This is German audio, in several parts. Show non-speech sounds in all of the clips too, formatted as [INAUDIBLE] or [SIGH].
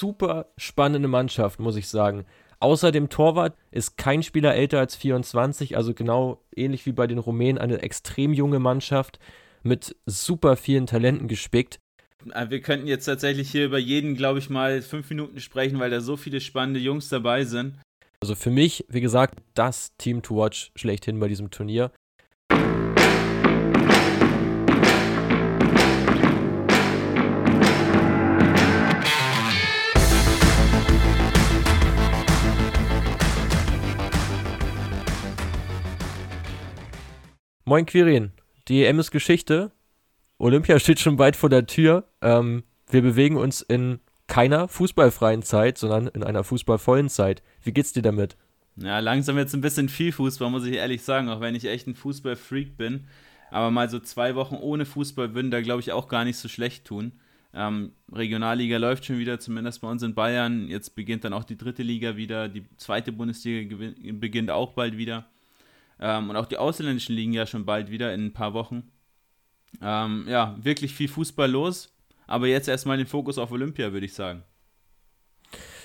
super spannende Mannschaft, muss ich sagen. Außer dem Torwart ist kein Spieler älter als 24, also genau ähnlich wie bei den Rumänen eine extrem junge Mannschaft mit super vielen Talenten gespickt. Äh, wir könnten jetzt tatsächlich hier über jeden, glaube ich, mal fünf Minuten sprechen, weil da so viele spannende Jungs dabei sind. Also für mich, wie gesagt, das Team to watch schlechthin bei diesem Turnier. Moin Quirin, die EM ist Geschichte. Olympia [LAUGHS] steht schon weit vor der Tür. Ähm, wir bewegen uns in keiner fußballfreien Zeit, sondern in einer fußballvollen Zeit. Wie geht's dir damit? Ja, langsam jetzt ein bisschen viel Fußball, muss ich ehrlich sagen, auch wenn ich echt ein Fußballfreak bin. Aber mal so zwei Wochen ohne Fußball würden da, glaube ich, auch gar nicht so schlecht tun. Ähm, Regionalliga läuft schon wieder, zumindest bei uns in Bayern. Jetzt beginnt dann auch die dritte Liga wieder. Die zweite Bundesliga beginnt auch bald wieder. Ähm, und auch die ausländischen liegen ja schon bald wieder in ein paar Wochen. Ähm, ja, wirklich viel Fußball los. Aber jetzt erstmal den Fokus auf Olympia, würde ich sagen.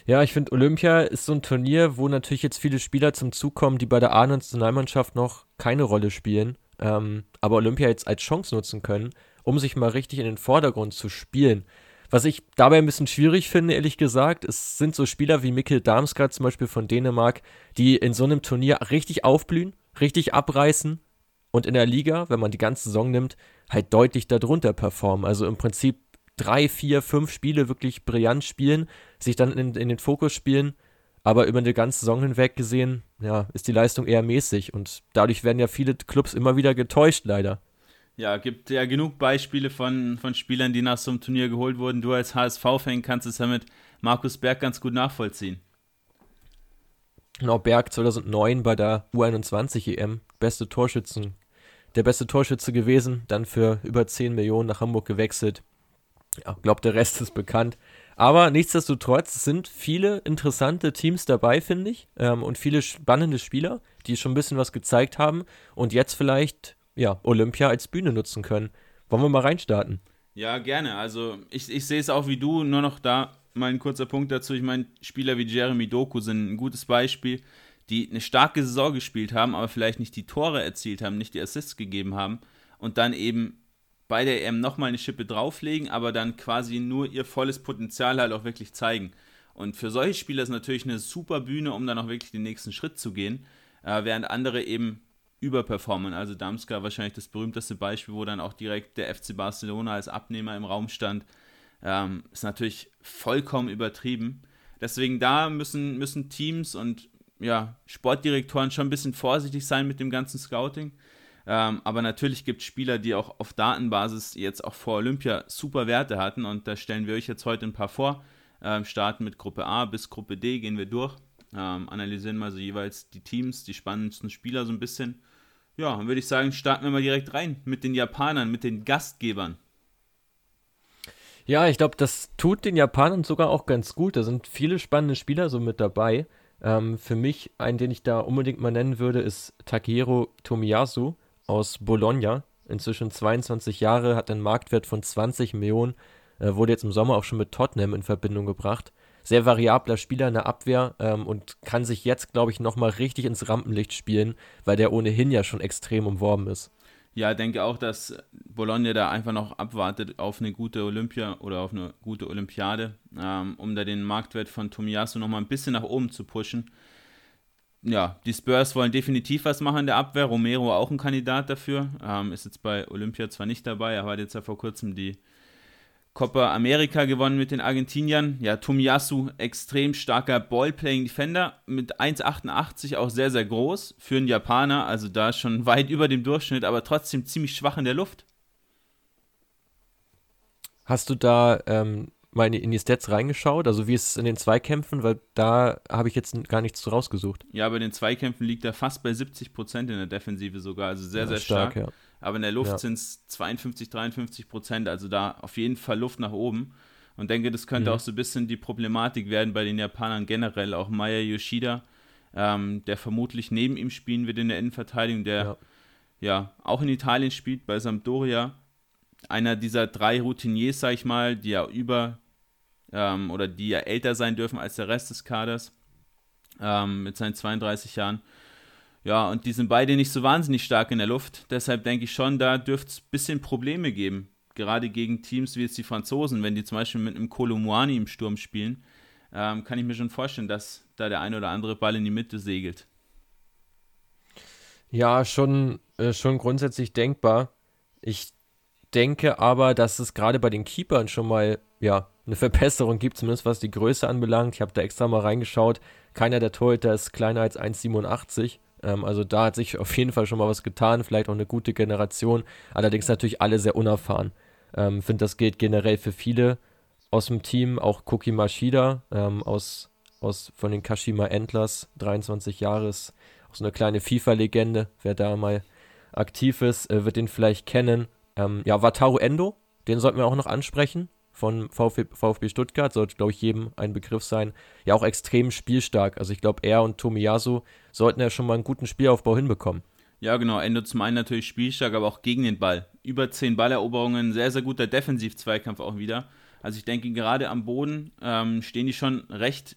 Ja, ich finde, Olympia ist so ein Turnier, wo natürlich jetzt viele Spieler zum Zug kommen, die bei der A-Nationalmannschaft noch keine Rolle spielen, ähm, aber Olympia jetzt als Chance nutzen können, um sich mal richtig in den Vordergrund zu spielen. Was ich dabei ein bisschen schwierig finde, ehrlich gesagt, es sind so Spieler wie Mikkel Damsgaard zum Beispiel von Dänemark, die in so einem Turnier richtig aufblühen, richtig abreißen und in der Liga, wenn man die ganze Saison nimmt, halt deutlich darunter performen. Also im Prinzip drei, vier, fünf Spiele wirklich brillant spielen, sich dann in, in den Fokus spielen, aber über die ganze Saison hinweg gesehen, ja, ist die Leistung eher mäßig und dadurch werden ja viele Clubs immer wieder getäuscht, leider. Ja, gibt ja genug Beispiele von, von Spielern, die nach so einem Turnier geholt wurden. Du als HSV-Fan kannst es ja mit Markus Berg ganz gut nachvollziehen. Genau, Berg 2009 bei der U21 EM, beste Torschützen, der beste Torschütze gewesen, dann für über 10 Millionen nach Hamburg gewechselt. Ja, glaube, der Rest ist bekannt. Aber nichtsdestotrotz sind viele interessante Teams dabei, finde ich, ähm, und viele spannende Spieler, die schon ein bisschen was gezeigt haben und jetzt vielleicht ja, Olympia als Bühne nutzen können. Wollen wir mal reinstarten? Ja, gerne. Also ich, ich sehe es auch wie du, nur noch da mal ein kurzer Punkt dazu. Ich meine, Spieler wie Jeremy Doku sind ein gutes Beispiel, die eine starke Saison gespielt haben, aber vielleicht nicht die Tore erzielt haben, nicht die Assists gegeben haben und dann eben bei der EM nochmal eine Schippe drauflegen, aber dann quasi nur ihr volles Potenzial halt auch wirklich zeigen. Und für solche Spieler ist natürlich eine super Bühne, um dann auch wirklich den nächsten Schritt zu gehen, äh, während andere eben überperformen. Also Damska wahrscheinlich das berühmteste Beispiel, wo dann auch direkt der FC Barcelona als Abnehmer im Raum stand. Ähm, ist natürlich vollkommen übertrieben. Deswegen da müssen, müssen Teams und ja, Sportdirektoren schon ein bisschen vorsichtig sein mit dem ganzen Scouting. Ähm, aber natürlich gibt es Spieler, die auch auf Datenbasis jetzt auch vor Olympia super Werte hatten und da stellen wir euch jetzt heute ein paar vor. Ähm, starten mit Gruppe A bis Gruppe D, gehen wir durch, ähm, analysieren mal so jeweils die Teams, die spannendsten Spieler so ein bisschen. Ja, dann würde ich sagen, starten wir mal direkt rein mit den Japanern, mit den Gastgebern. Ja, ich glaube, das tut den Japanern sogar auch ganz gut. Da sind viele spannende Spieler so mit dabei. Ähm, für mich, einen, den ich da unbedingt mal nennen würde, ist Takehiro Tomiyasu aus Bologna. Inzwischen 22 Jahre, hat einen Marktwert von 20 Millionen, äh, wurde jetzt im Sommer auch schon mit Tottenham in Verbindung gebracht. Sehr variabler Spieler in der Abwehr ähm, und kann sich jetzt, glaube ich, nochmal richtig ins Rampenlicht spielen, weil der ohnehin ja schon extrem umworben ist. Ja, denke auch, dass Bologna da einfach noch abwartet auf eine gute Olympia oder auf eine gute Olympiade, ähm, um da den Marktwert von Tomiyasu nochmal ein bisschen nach oben zu pushen ja, die Spurs wollen definitiv was machen in der Abwehr. Romero auch ein Kandidat dafür. Ähm, ist jetzt bei Olympia zwar nicht dabei, aber hat jetzt ja vor kurzem die Copa America gewonnen mit den Argentiniern. Ja, Tomiyasu, extrem starker Ballplaying-Defender mit 1,88 auch sehr, sehr groß für einen Japaner. Also da schon weit über dem Durchschnitt, aber trotzdem ziemlich schwach in der Luft. Hast du da ähm, mal in die Stats reingeschaut? Also wie ist es in den Zweikämpfen? Weil da habe ich jetzt gar nichts rausgesucht. Ja, bei den Zweikämpfen liegt er fast bei 70 Prozent in der Defensive sogar. Also sehr, ja, sehr stark. stark. Ja. Aber in der Luft ja. sind es 52, 53 Prozent. Also da auf jeden Fall Luft nach oben. Und denke, das könnte mhm. auch so ein bisschen die Problematik werden bei den Japanern generell. Auch Maya Yoshida, ähm, der vermutlich neben ihm spielen wird in der Innenverteidigung, der ja, ja auch in Italien spielt, bei Sampdoria einer dieser drei Routiniers, sag ich mal, die ja über ähm, oder die ja älter sein dürfen als der Rest des Kaders ähm, mit seinen 32 Jahren. Ja, und die sind beide nicht so wahnsinnig stark in der Luft. Deshalb denke ich schon, da dürfte es ein bisschen Probleme geben. Gerade gegen Teams wie jetzt die Franzosen, wenn die zum Beispiel mit einem Kolomuani im Sturm spielen, ähm, kann ich mir schon vorstellen, dass da der ein oder andere Ball in die Mitte segelt. Ja, schon, äh, schon grundsätzlich denkbar. Ich denke aber, dass es gerade bei den Keepern schon mal ja, eine Verbesserung gibt, zumindest was die Größe anbelangt. Ich habe da extra mal reingeschaut. Keiner der Torhüter ist kleiner als 1,87. Ähm, also da hat sich auf jeden Fall schon mal was getan, vielleicht auch eine gute Generation. Allerdings natürlich alle sehr unerfahren. Ähm, finde, das gilt generell für viele aus dem Team, auch Koki Mashida ähm, aus, aus von den Kashima Endlers, 23 Jahre, auch so eine kleine FIFA-Legende. Wer da mal aktiv ist, äh, wird den vielleicht kennen. Ähm, ja, Wataru Endo, den sollten wir auch noch ansprechen von VfB, VfB Stuttgart, sollte, glaube ich, jedem ein Begriff sein. Ja, auch extrem spielstark. Also ich glaube, er und Tomiyasu sollten ja schon mal einen guten Spielaufbau hinbekommen. Ja, genau. Endo zum einen natürlich spielstark, aber auch gegen den Ball. Über zehn Balleroberungen, sehr, sehr guter Defensiv-Zweikampf auch wieder. Also ich denke, gerade am Boden ähm, stehen die schon recht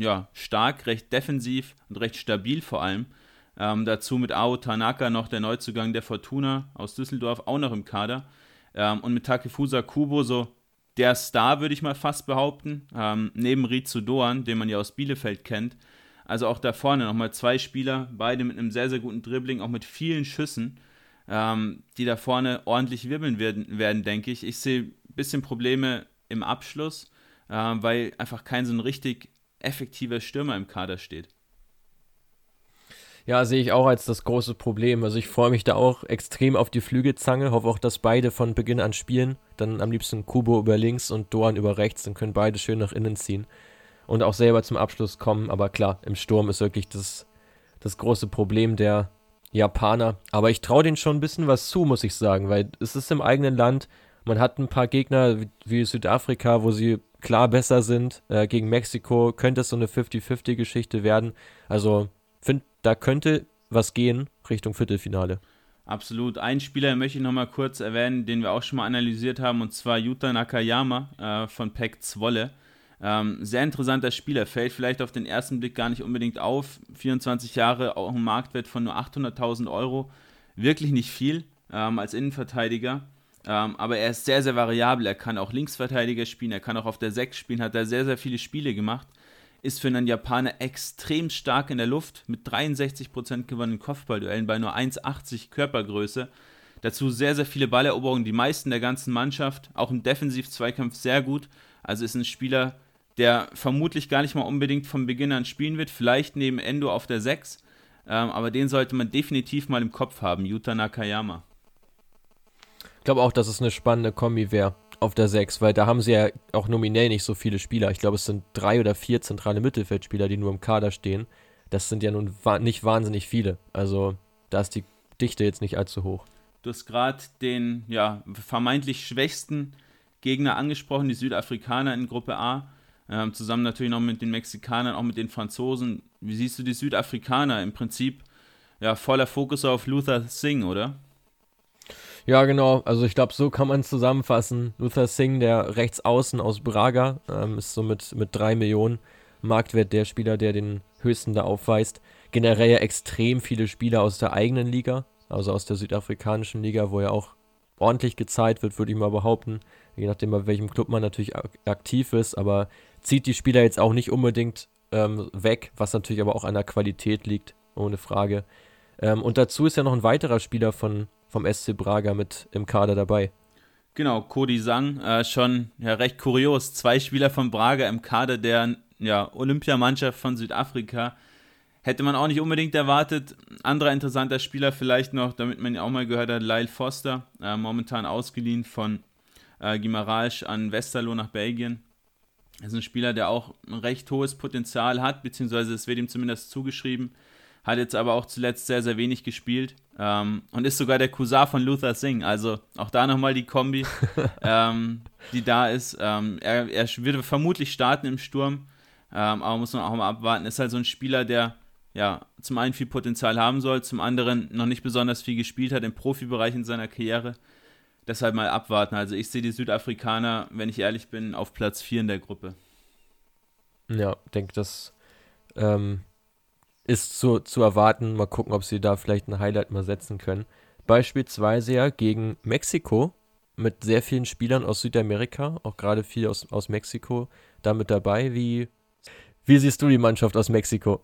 ja, stark, recht defensiv und recht stabil vor allem. Ähm, dazu mit Ao Tanaka noch der Neuzugang der Fortuna aus Düsseldorf, auch noch im Kader. Ähm, und mit Takefusa Kubo so der Star, würde ich mal fast behaupten, ähm, neben Rizu Doan, den man ja aus Bielefeld kennt. Also auch da vorne nochmal zwei Spieler, beide mit einem sehr, sehr guten Dribbling, auch mit vielen Schüssen, ähm, die da vorne ordentlich wirbeln werden, werden denke ich. Ich sehe ein bisschen Probleme im Abschluss, äh, weil einfach kein so ein richtig effektiver Stürmer im Kader steht. Ja, sehe ich auch als das große Problem. Also ich freue mich da auch extrem auf die Flügelzange, hoffe auch, dass beide von Beginn an spielen. Dann am liebsten Kubo über links und Doan über rechts, dann können beide schön nach innen ziehen und auch selber zum Abschluss kommen. Aber klar, im Sturm ist wirklich das, das große Problem der Japaner. Aber ich traue denen schon ein bisschen was zu, muss ich sagen, weil es ist im eigenen Land. Man hat ein paar Gegner wie Südafrika, wo sie klar besser sind. Äh, gegen Mexiko könnte es so eine 50-50-Geschichte werden. Also finde, da könnte was gehen Richtung Viertelfinale. Absolut. Einen Spieler möchte ich nochmal kurz erwähnen, den wir auch schon mal analysiert haben, und zwar Yuta Nakayama äh, von PEC Zwolle. Ähm, sehr interessanter Spieler, fällt vielleicht auf den ersten Blick gar nicht unbedingt auf. 24 Jahre, auch ein Marktwert von nur 800.000 Euro. Wirklich nicht viel ähm, als Innenverteidiger. Ähm, aber er ist sehr, sehr variabel. Er kann auch Linksverteidiger spielen, er kann auch auf der 6 spielen, hat da sehr, sehr viele Spiele gemacht ist für einen Japaner extrem stark in der Luft mit 63% gewonnenen Kopfballduellen bei nur 1,80 Körpergröße. Dazu sehr, sehr viele Balleroberungen, die meisten der ganzen Mannschaft, auch im Defensiv-Zweikampf sehr gut. Also ist ein Spieler, der vermutlich gar nicht mal unbedingt von Beginn an spielen wird, vielleicht neben Endo auf der 6, ähm, aber den sollte man definitiv mal im Kopf haben, Yuta Nakayama. Ich glaube auch, dass es eine spannende Kombi wäre auf der 6, weil da haben sie ja auch nominell nicht so viele Spieler. Ich glaube, es sind drei oder vier zentrale Mittelfeldspieler, die nur im Kader stehen. Das sind ja nun wa nicht wahnsinnig viele. Also da ist die Dichte jetzt nicht allzu hoch. Du hast gerade den ja, vermeintlich schwächsten Gegner angesprochen, die Südafrikaner in Gruppe A. Ähm, zusammen natürlich noch mit den Mexikanern, auch mit den Franzosen. Wie siehst du die Südafrikaner? Im Prinzip ja voller Fokus auf Luther Singh, oder? Ja, genau. Also ich glaube, so kann man zusammenfassen. Luther Singh, der Rechtsaußen aus Braga, ähm, ist so mit, mit 3 Millionen Marktwert der Spieler, der den höchsten da aufweist. Generell ja extrem viele Spieler aus der eigenen Liga, also aus der südafrikanischen Liga, wo ja auch ordentlich gezahlt wird, würde ich mal behaupten. Je nachdem, bei welchem Club man natürlich aktiv ist, aber zieht die Spieler jetzt auch nicht unbedingt ähm, weg, was natürlich aber auch an der Qualität liegt, ohne Frage. Ähm, und dazu ist ja noch ein weiterer Spieler von, vom SC Braga mit im Kader dabei. Genau, Cody Sang, äh, schon ja, recht kurios. Zwei Spieler von Braga im Kader der ja, Olympiamannschaft von Südafrika. Hätte man auch nicht unbedingt erwartet. Anderer interessanter Spieler vielleicht noch, damit man ihn auch mal gehört hat, Lyle Foster, äh, momentan ausgeliehen von äh, Guimaraes an Westerlo nach Belgien. Das ist ein Spieler, der auch ein recht hohes Potenzial hat, beziehungsweise es wird ihm zumindest zugeschrieben hat jetzt aber auch zuletzt sehr, sehr wenig gespielt ähm, und ist sogar der Cousin von Luther Singh. Also auch da nochmal die Kombi, [LAUGHS] ähm, die da ist. Ähm, er, er würde vermutlich starten im Sturm, ähm, aber muss man auch mal abwarten. Ist halt so ein Spieler, der ja zum einen viel Potenzial haben soll, zum anderen noch nicht besonders viel gespielt hat im Profibereich in seiner Karriere. deshalb mal abwarten. Also ich sehe die Südafrikaner, wenn ich ehrlich bin, auf Platz 4 in der Gruppe. Ja, denke, das ähm, ist zu, zu erwarten. Mal gucken, ob sie da vielleicht ein Highlight mal setzen können. Beispielsweise ja gegen Mexiko mit sehr vielen Spielern aus Südamerika, auch gerade viel aus, aus Mexiko da mit dabei. Wie, wie siehst du die Mannschaft aus Mexiko?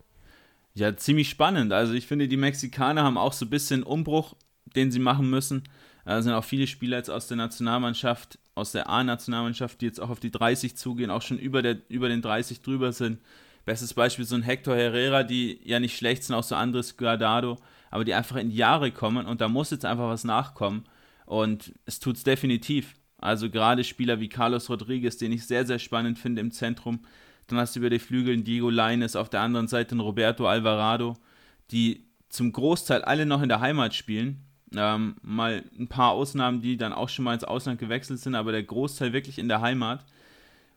Ja, ziemlich spannend. Also ich finde, die Mexikaner haben auch so ein bisschen Umbruch, den sie machen müssen. Da sind auch viele Spieler jetzt aus der Nationalmannschaft, aus der A-Nationalmannschaft, die jetzt auch auf die 30 zugehen, auch schon über, der, über den 30 drüber sind. Bestes Beispiel so ein Hector Herrera, die ja nicht schlecht sind, auch so Andres Guardado, aber die einfach in Jahre kommen und da muss jetzt einfach was nachkommen. Und es tut es definitiv. Also gerade Spieler wie Carlos Rodriguez, den ich sehr, sehr spannend finde im Zentrum. Dann hast du über die Flügel einen Diego Leines, auf der anderen Seite einen Roberto Alvarado, die zum Großteil alle noch in der Heimat spielen ähm, mal ein paar Ausnahmen, die dann auch schon mal ins Ausland gewechselt sind, aber der Großteil wirklich in der Heimat.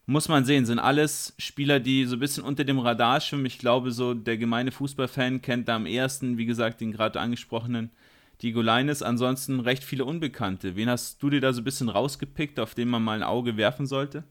Muss man sehen, sind alles Spieler, die so ein bisschen unter dem Radar schwimmen. Ich glaube, so der gemeine Fußballfan kennt da am ersten, wie gesagt, den gerade angesprochenen Diego Leines. Ansonsten recht viele Unbekannte. Wen hast du dir da so ein bisschen rausgepickt, auf den man mal ein Auge werfen sollte?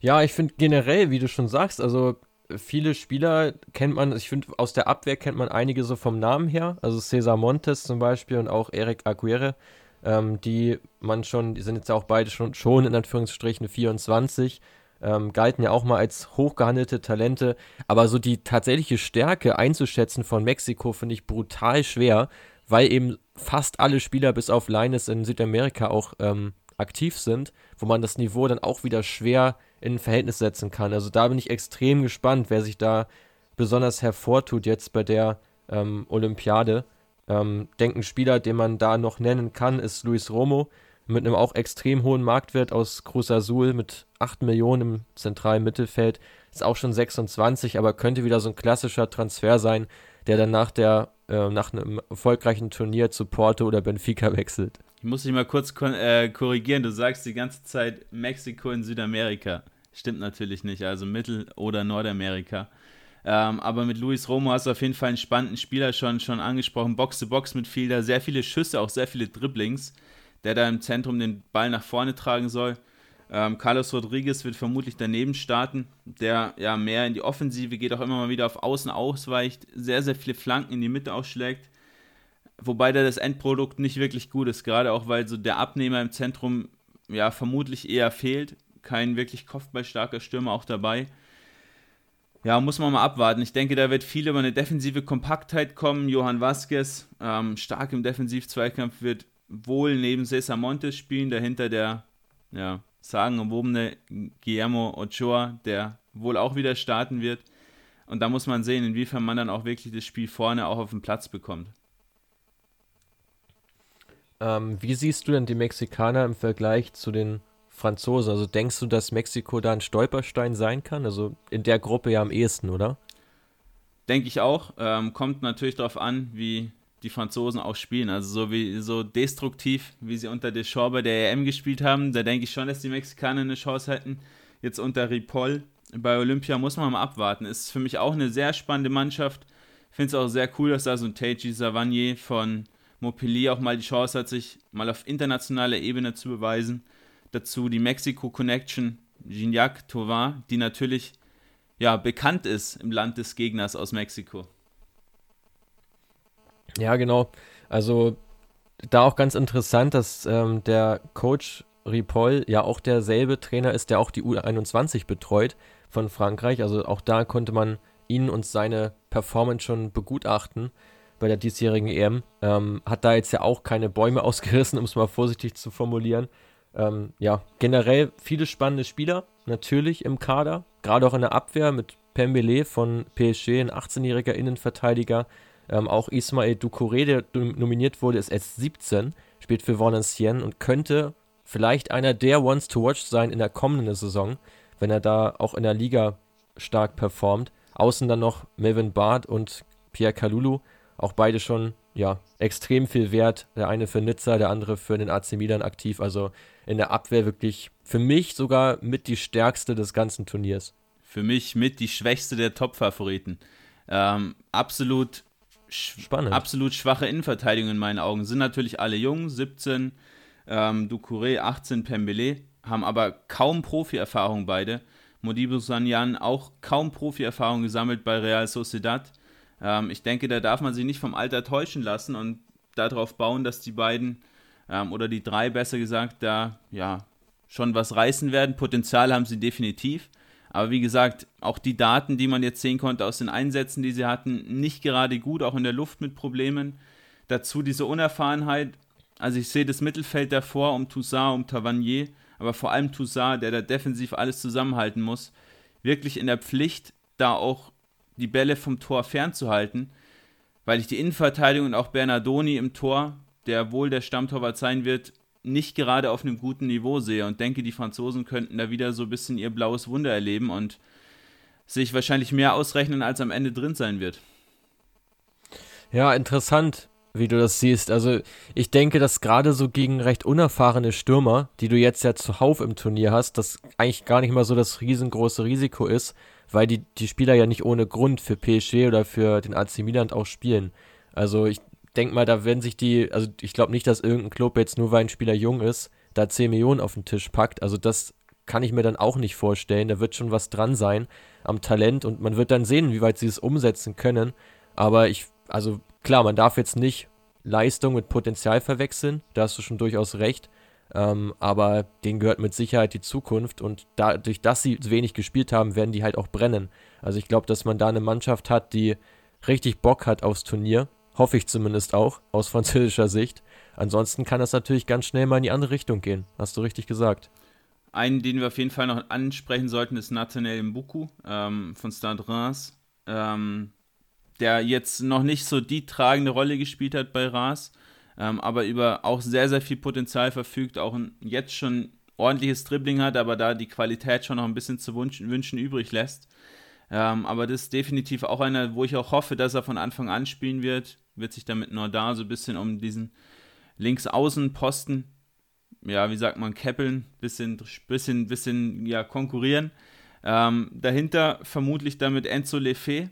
Ja, ich finde generell, wie du schon sagst, also viele Spieler kennt man, ich finde, aus der Abwehr kennt man einige so vom Namen her. Also Cesar Montes zum Beispiel und auch Eric Aguirre, ähm, die man schon, die sind jetzt auch beide schon, schon in Anführungsstrichen 24, ähm, galten ja auch mal als hochgehandelte Talente. Aber so die tatsächliche Stärke einzuschätzen von Mexiko finde ich brutal schwer, weil eben fast alle Spieler bis auf Linus in Südamerika auch ähm, aktiv sind, wo man das Niveau dann auch wieder schwer in ein Verhältnis setzen kann. Also da bin ich extrem gespannt, wer sich da besonders hervortut jetzt bei der ähm, Olympiade. Ähm, denken Spieler, den man da noch nennen kann, ist Luis Romo mit einem auch extrem hohen Marktwert aus Cruz Azul mit 8 Millionen im zentralen Mittelfeld. Ist auch schon 26, aber könnte wieder so ein klassischer Transfer sein, der dann nach, der, äh, nach einem erfolgreichen Turnier zu Porto oder Benfica wechselt. Ich muss dich mal kurz äh, korrigieren. Du sagst die ganze Zeit Mexiko in Südamerika. Stimmt natürlich nicht, also Mittel- oder Nordamerika. Ähm, aber mit Luis Romo hast du auf jeden Fall einen spannenden Spieler schon, schon angesprochen. Box-to-Box mit viel, da sehr viele Schüsse, auch sehr viele Dribblings, der da im Zentrum den Ball nach vorne tragen soll. Ähm, Carlos Rodriguez wird vermutlich daneben starten, der ja mehr in die Offensive geht, auch immer mal wieder auf Außen ausweicht, sehr, sehr viele Flanken in die Mitte ausschlägt. Wobei da das Endprodukt nicht wirklich gut ist, gerade auch weil so der Abnehmer im Zentrum ja vermutlich eher fehlt kein wirklich kopfballstarker Stürmer auch dabei. Ja, muss man mal abwarten. Ich denke, da wird viel über eine defensive Kompaktheit kommen. Johann Vasquez, ähm, stark im Defensiv-Zweikampf, wird wohl neben Cesar Montes spielen. Dahinter der, ja, sagenumwobene Guillermo Ochoa, der wohl auch wieder starten wird. Und da muss man sehen, inwiefern man dann auch wirklich das Spiel vorne auch auf den Platz bekommt. Ähm, wie siehst du denn die Mexikaner im Vergleich zu den Franzosen. Also denkst du, dass Mexiko da ein Stolperstein sein kann? Also in der Gruppe ja am ehesten, oder? Denke ich auch. Ähm, kommt natürlich darauf an, wie die Franzosen auch spielen. Also so wie so destruktiv, wie sie unter Deschamps bei der EM gespielt haben, da denke ich schon, dass die Mexikaner eine Chance hätten. Jetzt unter Ripoll bei Olympia muss man mal abwarten. Ist für mich auch eine sehr spannende Mannschaft. Finde es auch sehr cool, dass da so ein Teiji Savanier von Montpellier auch mal die Chance hat, sich mal auf internationaler Ebene zu beweisen. Dazu die Mexico Connection, Gignac Tovar, die natürlich ja, bekannt ist im Land des Gegners aus Mexiko. Ja, genau. Also da auch ganz interessant, dass ähm, der Coach Ripoll ja auch derselbe Trainer ist, der auch die U21 betreut von Frankreich. Also auch da konnte man ihn und seine Performance schon begutachten bei der diesjährigen EM. Ähm, hat da jetzt ja auch keine Bäume [LAUGHS] ausgerissen, um es mal vorsichtig zu formulieren. Ähm, ja, generell viele spannende Spieler, natürlich im Kader, gerade auch in der Abwehr mit Pembele von PSG, ein 18-jähriger Innenverteidiger. Ähm, auch Ismael Ducouré, der nominiert wurde, ist erst 17, spielt für Valenciennes und könnte vielleicht einer der Ones to Watch sein in der kommenden Saison, wenn er da auch in der Liga stark performt. Außen dann noch Melvin Barth und Pierre Kalulu, auch beide schon ja, extrem viel wert. Der eine für Nizza, der andere für den AC Milan aktiv. Also in der Abwehr wirklich für mich sogar mit die stärkste des ganzen Turniers. Für mich mit die schwächste der Top-Favoriten. Ähm, absolut spannend. Absolut schwache Innenverteidigung in meinen Augen. Sind natürlich alle jung, 17, ähm, Ducouré 18, Pembele, haben aber kaum Profi-Erfahrung beide. Modibo Sanyan auch kaum Profi-Erfahrung gesammelt bei Real Sociedad. Ähm, ich denke, da darf man sich nicht vom Alter täuschen lassen und darauf bauen, dass die beiden ähm, oder die drei besser gesagt da ja schon was reißen werden. Potenzial haben sie definitiv. Aber wie gesagt, auch die Daten, die man jetzt sehen konnte aus den Einsätzen, die sie hatten, nicht gerade gut, auch in der Luft mit Problemen. Dazu diese Unerfahrenheit. Also ich sehe das Mittelfeld davor um Toussaint, um Tavernier, aber vor allem Toussaint, der da defensiv alles zusammenhalten muss, wirklich in der Pflicht, da auch die Bälle vom Tor fernzuhalten, weil ich die Innenverteidigung und auch Bernardoni im Tor, der wohl der Stammtorwart sein wird, nicht gerade auf einem guten Niveau sehe und denke, die Franzosen könnten da wieder so ein bisschen ihr blaues Wunder erleben und sich wahrscheinlich mehr ausrechnen, als am Ende drin sein wird. Ja, interessant, wie du das siehst. Also ich denke, dass gerade so gegen recht unerfahrene Stürmer, die du jetzt ja zuhauf im Turnier hast, das eigentlich gar nicht mal so das riesengroße Risiko ist, weil die, die Spieler ja nicht ohne Grund für PSG oder für den AC Milan auch spielen. Also ich denke mal, da werden sich die, also ich glaube nicht, dass irgendein Club jetzt nur weil ein Spieler jung ist, da 10 Millionen auf den Tisch packt. Also das kann ich mir dann auch nicht vorstellen. Da wird schon was dran sein am Talent und man wird dann sehen, wie weit sie es umsetzen können. Aber ich, also klar, man darf jetzt nicht Leistung mit Potenzial verwechseln, da hast du schon durchaus recht. Ähm, aber denen gehört mit Sicherheit die Zukunft und dadurch, dass sie wenig gespielt haben, werden die halt auch brennen. Also ich glaube, dass man da eine Mannschaft hat, die richtig Bock hat aufs Turnier. Hoffe ich zumindest auch, aus [LAUGHS] französischer Sicht. Ansonsten kann das natürlich ganz schnell mal in die andere Richtung gehen. Hast du richtig gesagt. Einen, den wir auf jeden Fall noch ansprechen sollten, ist Nathanael Mbuku ähm, von Stade Reims, ähm, der jetzt noch nicht so die tragende Rolle gespielt hat bei Reims ähm, aber über auch sehr, sehr viel Potenzial verfügt, auch ein, jetzt schon ordentliches Dribbling hat, aber da die Qualität schon noch ein bisschen zu wünschen, wünschen übrig lässt. Ähm, aber das ist definitiv auch einer, wo ich auch hoffe, dass er von Anfang an spielen wird. Wird sich damit Nordar so ein bisschen um diesen Linksaußenposten, ja, wie sagt man, keppeln, bisschen, bisschen, bisschen, ja, konkurrieren. Ähm, dahinter vermutlich damit Enzo Lefe.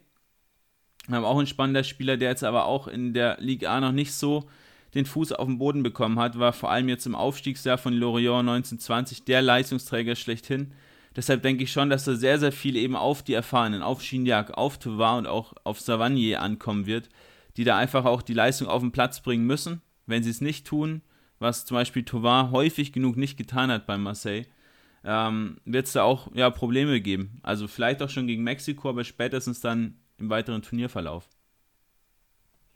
Ähm, auch ein spannender Spieler, der jetzt aber auch in der Liga A noch nicht so den Fuß auf den Boden bekommen hat, war vor allem jetzt im Aufstiegsjahr von Lorient 1920 der Leistungsträger schlechthin. Deshalb denke ich schon, dass da sehr, sehr viel eben auf die Erfahrenen, auf Chignac, auf Tovar und auch auf Savagnier ankommen wird, die da einfach auch die Leistung auf den Platz bringen müssen. Wenn sie es nicht tun, was zum Beispiel Tovar häufig genug nicht getan hat bei Marseille, ähm, wird es da auch ja, Probleme geben. Also vielleicht auch schon gegen Mexiko, aber spätestens dann im weiteren Turnierverlauf.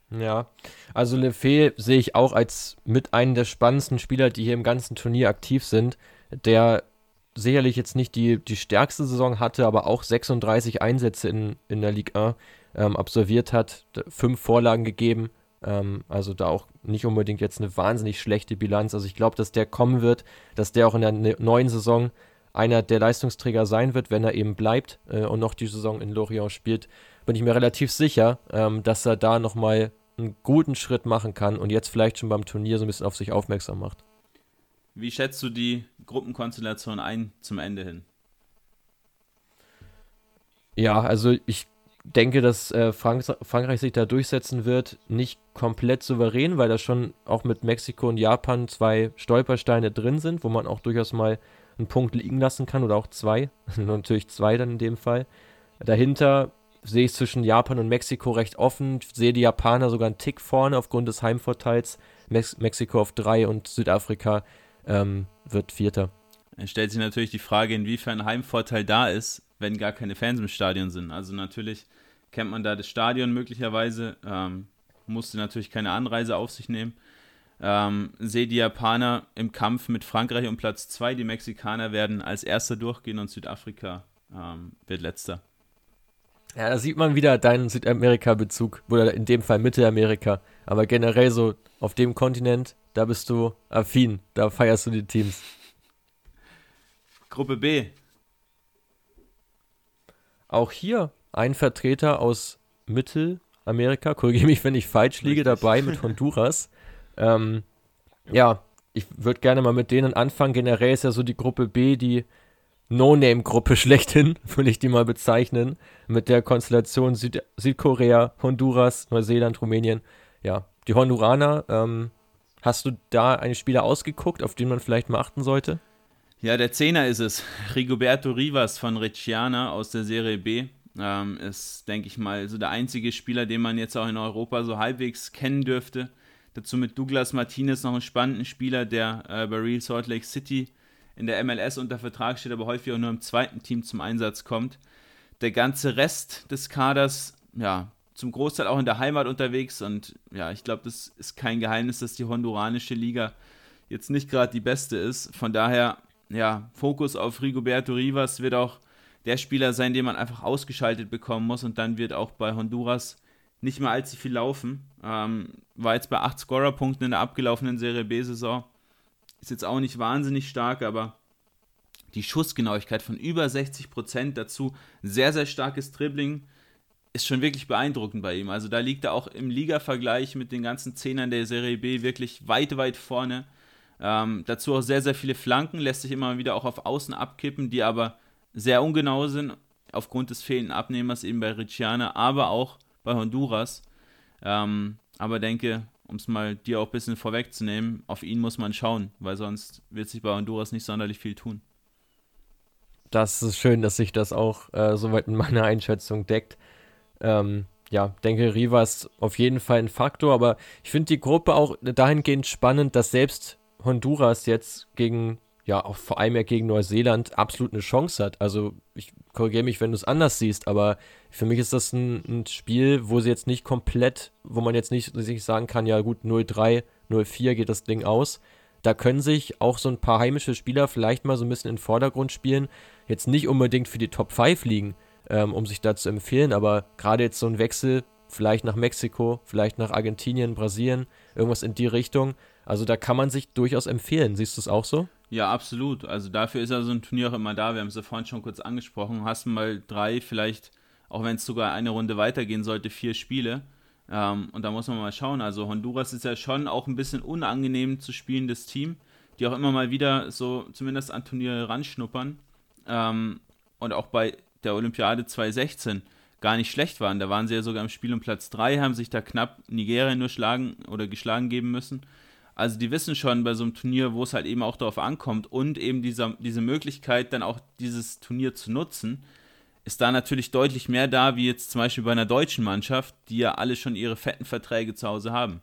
Ja, also Lefebvre sehe ich auch als mit einem der spannendsten Spieler, die hier im ganzen Turnier aktiv sind, der sicherlich jetzt nicht die, die stärkste Saison hatte, aber auch 36 Einsätze in, in der Ligue 1 ähm, absolviert hat, fünf Vorlagen gegeben, ähm, also da auch nicht unbedingt jetzt eine wahnsinnig schlechte Bilanz. Also ich glaube, dass der kommen wird, dass der auch in der ne-, neuen Saison einer der Leistungsträger sein wird, wenn er eben bleibt äh, und noch die Saison in Lorient spielt bin ich mir relativ sicher, ähm, dass er da nochmal einen guten Schritt machen kann und jetzt vielleicht schon beim Turnier so ein bisschen auf sich aufmerksam macht. Wie schätzt du die Gruppenkonstellation ein zum Ende hin? Ja, also ich denke, dass äh, Frank Frankreich sich da durchsetzen wird. Nicht komplett souverän, weil da schon auch mit Mexiko und Japan zwei Stolpersteine drin sind, wo man auch durchaus mal einen Punkt liegen lassen kann oder auch zwei. [LAUGHS] Natürlich zwei dann in dem Fall. Dahinter sehe ich zwischen Japan und Mexiko recht offen. Sehe die Japaner sogar einen Tick vorne aufgrund des Heimvorteils. Mex Mexiko auf drei und Südafrika ähm, wird Vierter. Es stellt sich natürlich die Frage, inwiefern Heimvorteil da ist, wenn gar keine Fans im Stadion sind. Also natürlich kennt man da das Stadion möglicherweise, ähm, musste natürlich keine Anreise auf sich nehmen. Ähm, sehe die Japaner im Kampf mit Frankreich um Platz 2. Die Mexikaner werden als Erster durchgehen und Südafrika ähm, wird Letzter. Ja, da sieht man wieder deinen Südamerika-Bezug, oder in dem Fall Mittelamerika. Aber generell so auf dem Kontinent, da bist du affin, da feierst du die Teams. Gruppe B. Auch hier ein Vertreter aus Mittelamerika, korrigiere mich, wenn ich falsch liege, dabei mit [LAUGHS] Honduras. ähm, ja, ich würde gerne mal mit denen anfangen. Generell ist ja so die Gruppe B, die No-Name-Gruppe [LAUGHS] schlechthin, würde ich die mal bezeichnen, mit der Konstellation Süd Südkorea, Honduras, Neuseeland, Rumänien. Ja, die Honduraner, ähm, Hast du da einen Spieler ausgeguckt, auf den man vielleicht mal achten sollte? Ja, der Zehner ist es. [LAUGHS] Rigoberto Rivas von Reggiana aus der Serie B. Ähm, ist, denke ich mal, so der einzige Spieler, den man jetzt auch in Europa so halbwegs kennen dürfte. Dazu mit Douglas Martinez noch einen spannenden Spieler, der äh, bei Real Salt Lake City in der MLS unter Vertrag steht, aber häufig auch nur im zweiten Team zum Einsatz kommt. Der ganze Rest des Kaders, ja, zum Großteil auch in der Heimat unterwegs und ja, ich glaube, das ist kein Geheimnis, dass die honduranische Liga jetzt nicht gerade die beste ist. Von daher, ja, Fokus auf Rigoberto Rivas wird auch der Spieler sein, den man einfach ausgeschaltet bekommen muss und dann wird auch bei Honduras nicht mehr allzu viel laufen. Ähm, war jetzt bei 8 Scorerpunkten in der abgelaufenen Serie B-Saison. Ist jetzt auch nicht wahnsinnig stark, aber die Schussgenauigkeit von über 60% dazu, sehr, sehr starkes Dribbling, ist schon wirklich beeindruckend bei ihm. Also da liegt er auch im Liga-Vergleich mit den ganzen Zehnern der Serie B wirklich weit, weit vorne. Ähm, dazu auch sehr, sehr viele Flanken, lässt sich immer wieder auch auf Außen abkippen, die aber sehr ungenau sind, aufgrund des fehlenden Abnehmers eben bei Ricciana, aber auch bei Honduras. Ähm, aber denke, um es mal dir auch ein bisschen vorwegzunehmen, auf ihn muss man schauen, weil sonst wird sich bei Honduras nicht sonderlich viel tun. Das ist schön, dass sich das auch äh, soweit in meiner Einschätzung deckt. Ähm, ja, denke, Rivas auf jeden Fall ein Faktor, aber ich finde die Gruppe auch dahingehend spannend, dass selbst Honduras jetzt gegen ja auch vor allem ja gegen Neuseeland absolut eine Chance hat. Also ich korrigiere mich, wenn du es anders siehst, aber für mich ist das ein, ein, Spiel, wo sie jetzt nicht komplett, wo man jetzt nicht sich sagen kann, ja gut, 0-3, 0-4 geht das Ding aus. Da können sich auch so ein paar heimische Spieler vielleicht mal so ein bisschen in den Vordergrund spielen. Jetzt nicht unbedingt für die Top 5 liegen, ähm, um sich da zu empfehlen, aber gerade jetzt so ein Wechsel, vielleicht nach Mexiko, vielleicht nach Argentinien, Brasilien, irgendwas in die Richtung. Also da kann man sich durchaus empfehlen. Siehst du es auch so? Ja, absolut. Also dafür ist ja so ein Turnier auch immer da. Wir haben es ja vorhin schon kurz angesprochen. Hast mal drei, vielleicht, auch wenn es sogar eine Runde weitergehen sollte, vier Spiele. Ähm, und da muss man mal schauen. Also Honduras ist ja schon auch ein bisschen unangenehm zu spielendes Team, die auch immer mal wieder so zumindest an Turniere ranschnuppern. Ähm, und auch bei der Olympiade 2016 gar nicht schlecht waren. Da waren sie ja sogar im Spiel um Platz 3, haben sich da knapp Nigeria nur schlagen oder geschlagen geben müssen. Also die wissen schon bei so einem Turnier, wo es halt eben auch darauf ankommt und eben dieser, diese Möglichkeit, dann auch dieses Turnier zu nutzen, ist da natürlich deutlich mehr da, wie jetzt zum Beispiel bei einer deutschen Mannschaft, die ja alle schon ihre fetten Verträge zu Hause haben.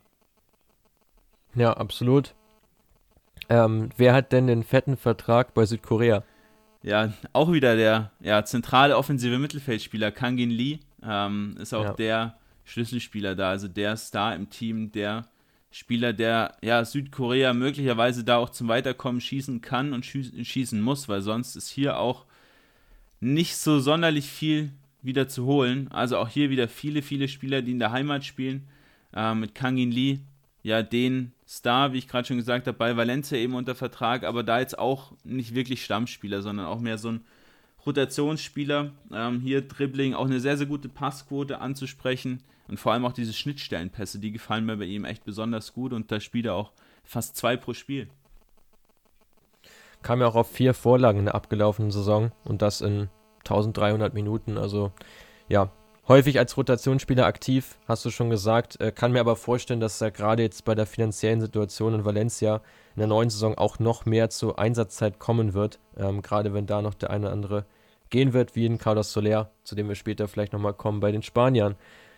Ja, absolut. Ähm, wer hat denn den fetten Vertrag bei Südkorea? Ja, auch wieder der ja, zentrale offensive Mittelfeldspieler Kangin Lee ähm, ist auch ja. der Schlüsselspieler da, also der Star im Team, der Spieler, der ja Südkorea möglicherweise da auch zum Weiterkommen schießen kann und schießen muss, weil sonst ist hier auch nicht so sonderlich viel wieder zu holen. Also auch hier wieder viele, viele Spieler, die in der Heimat spielen. Äh, mit Kangin Lee, ja, den Star, wie ich gerade schon gesagt habe, bei Valencia eben unter Vertrag, aber da jetzt auch nicht wirklich Stammspieler, sondern auch mehr so ein Rotationsspieler. Ähm, hier Dribbling, auch eine sehr, sehr gute Passquote anzusprechen. Und vor allem auch diese Schnittstellenpässe, die gefallen mir bei ihm echt besonders gut und da spielt er auch fast zwei pro Spiel. Kam ja auch auf vier Vorlagen in der abgelaufenen Saison und das in 1300 Minuten. Also ja, häufig als Rotationsspieler aktiv, hast du schon gesagt. Äh, kann mir aber vorstellen, dass er gerade jetzt bei der finanziellen Situation in Valencia in der neuen Saison auch noch mehr zur Einsatzzeit kommen wird. Ähm, gerade wenn da noch der eine oder andere gehen wird, wie in Carlos Soler, zu dem wir später vielleicht nochmal kommen bei den Spaniern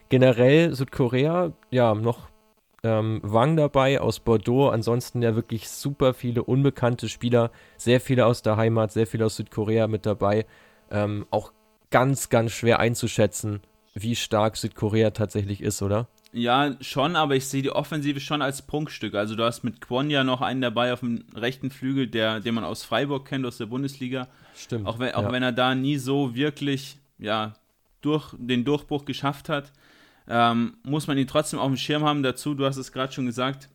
generell Südkorea, ja, noch ähm, Wang dabei aus Bordeaux. Ansonsten ja wirklich super viele unbekannte Spieler, sehr viele aus der Heimat, sehr viele aus Südkorea mit dabei. Ähm, auch ganz, ganz schwer einzuschätzen, wie stark Südkorea tatsächlich ist, oder? Ja, schon, aber ich sehe die Offensive schon als Prunkstück. Also du hast mit Kwon ja noch einen dabei auf dem rechten Flügel, der, den man aus Freiburg kennt, aus der Bundesliga. Stimmt. Auch wenn, auch ja. wenn er da nie so wirklich, ja, durch den Durchbruch geschafft hat ähm, muss man ihn trotzdem auf dem Schirm haben. Dazu, du hast es gerade schon gesagt,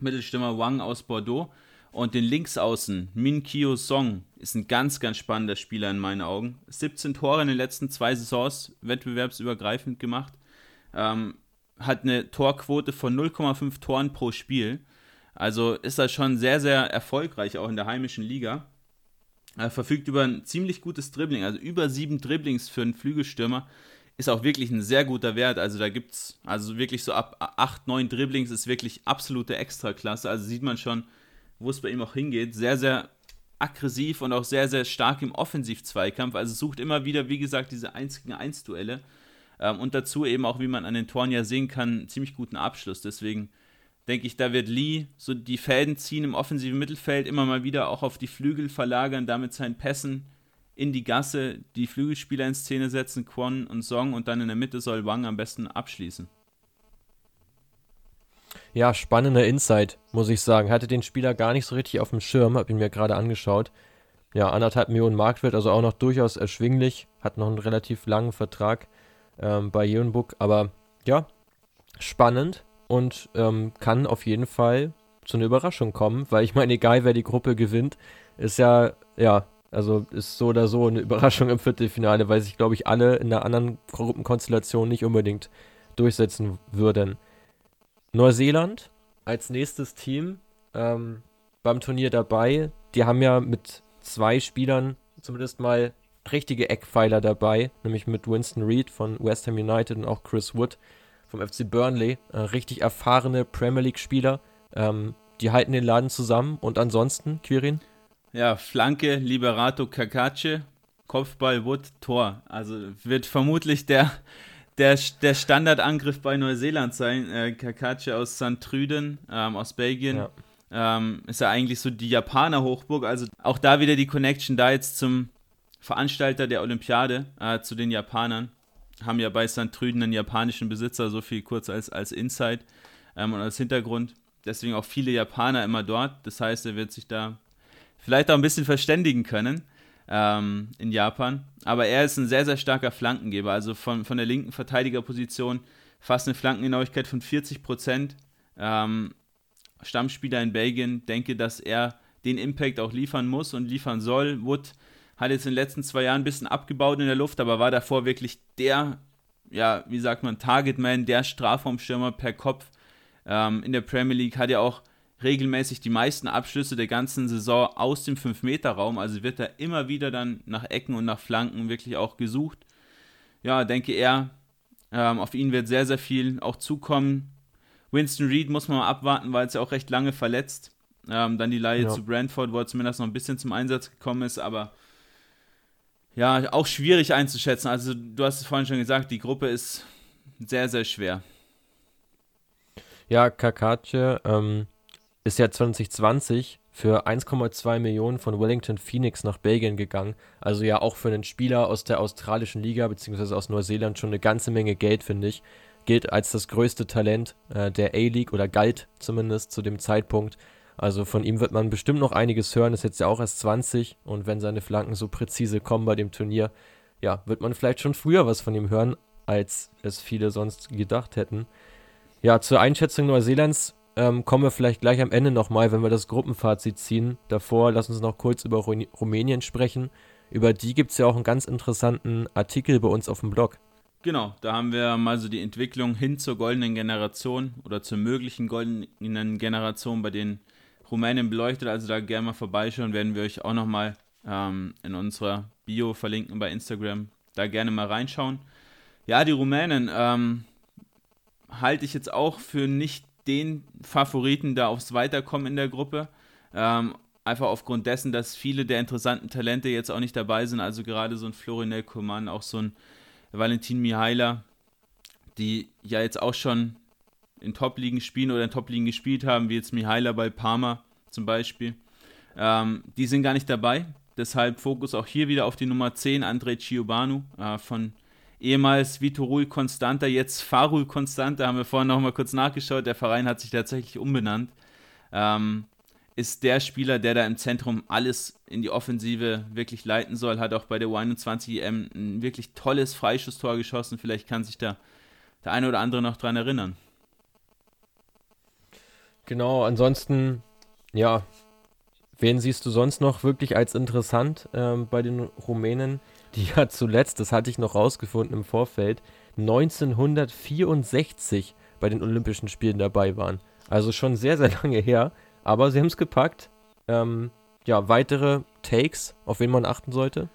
Mittelstürmer Wang aus Bordeaux. Und den Linksaußen, Min Kyo Song, ist ein ganz, ganz spannender Spieler in meinen Augen. 17 Tore in den letzten zwei Saisons, wettbewerbsübergreifend gemacht. Ähm, hat eine Torquote von 0,5 Toren pro Spiel. Also ist er schon sehr, sehr erfolgreich, auch in der heimischen Liga. Er verfügt über ein ziemlich gutes Dribbling, also über sieben Dribblings für einen Flügelstürmer ist auch wirklich ein sehr guter Wert. Also da gibt es, also wirklich so ab 8, 9 Dribblings ist wirklich absolute Extraklasse. Also sieht man schon, wo es bei ihm auch hingeht. Sehr, sehr aggressiv und auch sehr, sehr stark im Offensiv-Zweikampf. Also sucht immer wieder, wie gesagt, diese 1 gegen 1 Duelle. Ähm, und dazu eben auch, wie man an den Toren ja sehen kann, ziemlich guten Abschluss. Deswegen denke ich, da wird Lee so die Fäden ziehen im offensiven Mittelfeld, immer mal wieder auch auf die Flügel verlagern, damit seinen Pässen in die Gasse die Flügelspieler in Szene setzen, Kwon und Song und dann in der Mitte soll Wang am besten abschließen. Ja, spannender Insight, muss ich sagen. Hatte den Spieler gar nicht so richtig auf dem Schirm, habe ihn mir gerade angeschaut. Ja, anderthalb Millionen Marktwert, also auch noch durchaus erschwinglich. Hat noch einen relativ langen Vertrag ähm, bei Jeonbuk, aber ja, spannend und ähm, kann auf jeden Fall zu einer Überraschung kommen, weil ich meine, egal wer die Gruppe gewinnt, ist ja, ja, also ist so oder so eine Überraschung im Viertelfinale, weil sich, glaube ich, alle in der anderen Gruppenkonstellation nicht unbedingt durchsetzen würden. Neuseeland als nächstes Team ähm, beim Turnier dabei. Die haben ja mit zwei Spielern zumindest mal richtige Eckpfeiler dabei, nämlich mit Winston Reed von West Ham United und auch Chris Wood vom FC Burnley. Äh, richtig erfahrene Premier League-Spieler. Ähm, die halten den Laden zusammen. Und ansonsten, Quirin? Ja, Flanke, Liberato, Kakace, Kopfball, Wood, Tor. Also wird vermutlich der, der, der Standardangriff bei Neuseeland sein. Äh, Kakace aus St. Trüden, ähm, aus Belgien. Ja. Ähm, ist ja eigentlich so die Japaner-Hochburg. Also auch da wieder die Connection da jetzt zum Veranstalter der Olympiade, äh, zu den Japanern haben ja bei St. Trüden einen japanischen Besitzer, so viel kurz als, als Insight ähm, und als Hintergrund. Deswegen auch viele Japaner immer dort. Das heißt, er wird sich da vielleicht auch ein bisschen verständigen können ähm, in Japan. Aber er ist ein sehr, sehr starker Flankengeber. Also von, von der linken Verteidigerposition fast eine Flankengenauigkeit von 40 Prozent. Ähm, Stammspieler in Belgien. Denke, dass er den Impact auch liefern muss und liefern soll. Wood hat jetzt in den letzten zwei Jahren ein bisschen abgebaut in der Luft, aber war davor wirklich der, ja, wie sagt man, Targetman, der Strafraumstürmer per Kopf ähm, in der Premier League, hat ja auch regelmäßig die meisten Abschlüsse der ganzen Saison aus dem 5-Meter-Raum, also wird er immer wieder dann nach Ecken und nach Flanken wirklich auch gesucht. Ja, denke er, ähm, auf ihn wird sehr, sehr viel auch zukommen. Winston Reed muss man mal abwarten, weil es ja auch recht lange verletzt. Ähm, dann die Leihe ja. zu Brentford, wo er zumindest noch ein bisschen zum Einsatz gekommen ist, aber ja, auch schwierig einzuschätzen. Also du hast es vorhin schon gesagt, die Gruppe ist sehr, sehr schwer. Ja, Kakace ähm, ist ja 2020 für 1,2 Millionen von Wellington Phoenix nach Belgien gegangen. Also ja auch für einen Spieler aus der australischen Liga bzw. aus Neuseeland schon eine ganze Menge Geld, finde ich. Gilt als das größte Talent äh, der A-League oder galt zumindest zu dem Zeitpunkt. Also von ihm wird man bestimmt noch einiges hören. Ist jetzt ja auch erst 20 und wenn seine Flanken so präzise kommen bei dem Turnier, ja, wird man vielleicht schon früher was von ihm hören, als es viele sonst gedacht hätten. Ja, zur Einschätzung Neuseelands ähm, kommen wir vielleicht gleich am Ende nochmal, wenn wir das Gruppenfazit ziehen. Davor lass uns noch kurz über Ru Rumänien sprechen. Über die gibt es ja auch einen ganz interessanten Artikel bei uns auf dem Blog. Genau, da haben wir mal so die Entwicklung hin zur goldenen Generation oder zur möglichen goldenen Generation bei den Rumänien beleuchtet, also da gerne mal vorbeischauen, werden wir euch auch nochmal ähm, in unserer Bio verlinken bei Instagram. Da gerne mal reinschauen. Ja, die Rumänen ähm, halte ich jetzt auch für nicht den Favoriten da aufs Weiterkommen in der Gruppe. Ähm, einfach aufgrund dessen, dass viele der interessanten Talente jetzt auch nicht dabei sind. Also gerade so ein Florinel Koman, auch so ein Valentin Mihaila, die ja jetzt auch schon in Top-Ligen spielen oder in Top-Ligen gespielt haben, wie jetzt Mihaila bei Parma zum Beispiel. Ähm, die sind gar nicht dabei. Deshalb Fokus auch hier wieder auf die Nummer 10, Andrei Ciobanu äh, von ehemals Vitorul Constanta, jetzt Farul Constanta, haben wir vorhin noch mal kurz nachgeschaut. Der Verein hat sich tatsächlich umbenannt. Ähm, ist der Spieler, der da im Zentrum alles in die Offensive wirklich leiten soll, hat auch bei der U21 EM ein wirklich tolles Freischusstor geschossen. Vielleicht kann sich da der eine oder andere noch dran erinnern. Genau, ansonsten, ja, wen siehst du sonst noch wirklich als interessant ähm, bei den Rumänen, die ja zuletzt, das hatte ich noch rausgefunden im Vorfeld, 1964 bei den Olympischen Spielen dabei waren. Also schon sehr, sehr [LAUGHS] lange her, aber sie haben es gepackt. Ähm, ja, weitere Takes, auf wen man achten sollte?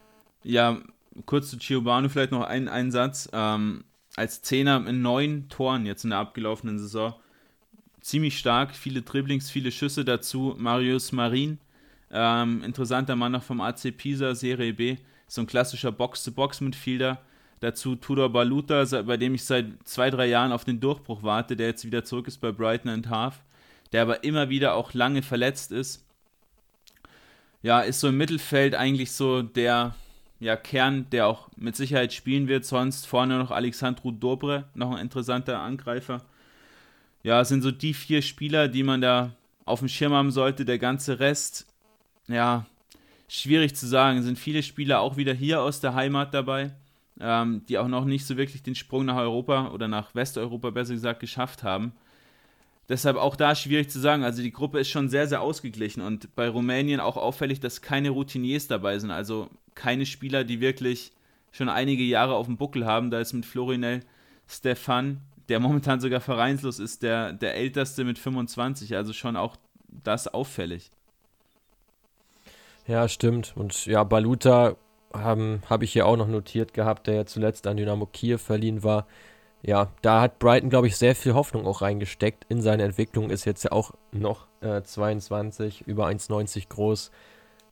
Ja, kurz zu Giovanni vielleicht noch ein, ein Satz. Ähm, als Zehner in neun Toren jetzt in der abgelaufenen Saison. Ziemlich stark, viele Dribblings, viele Schüsse dazu. Marius Marin, ähm, interessanter Mann noch vom AC Pisa, Serie B, so ein klassischer Box-to-Box-Midfielder. Dazu Tudor Baluta, bei dem ich seit zwei, drei Jahren auf den Durchbruch warte, der jetzt wieder zurück ist bei Brighton and Half, der aber immer wieder auch lange verletzt ist. Ja, ist so im Mittelfeld eigentlich so der ja, Kern, der auch mit Sicherheit spielen wird. Sonst vorne noch Alexandru Dobre, noch ein interessanter Angreifer. Ja, sind so die vier Spieler, die man da auf dem Schirm haben sollte. Der ganze Rest, ja, schwierig zu sagen. Sind viele Spieler auch wieder hier aus der Heimat dabei, ähm, die auch noch nicht so wirklich den Sprung nach Europa oder nach Westeuropa besser gesagt geschafft haben. Deshalb auch da schwierig zu sagen. Also die Gruppe ist schon sehr, sehr ausgeglichen und bei Rumänien auch auffällig, dass keine Routiniers dabei sind. Also keine Spieler, die wirklich schon einige Jahre auf dem Buckel haben. Da ist mit Florinel Stefan, der momentan sogar vereinslos ist, der, der älteste mit 25. Also schon auch das auffällig. Ja, stimmt. Und ja, Baluta habe hab ich hier auch noch notiert gehabt, der ja zuletzt an Dynamo Kiew verliehen war ja, da hat Brighton, glaube ich, sehr viel Hoffnung auch reingesteckt in seine Entwicklung. Ist jetzt ja auch noch äh, 22, über 1,90 groß,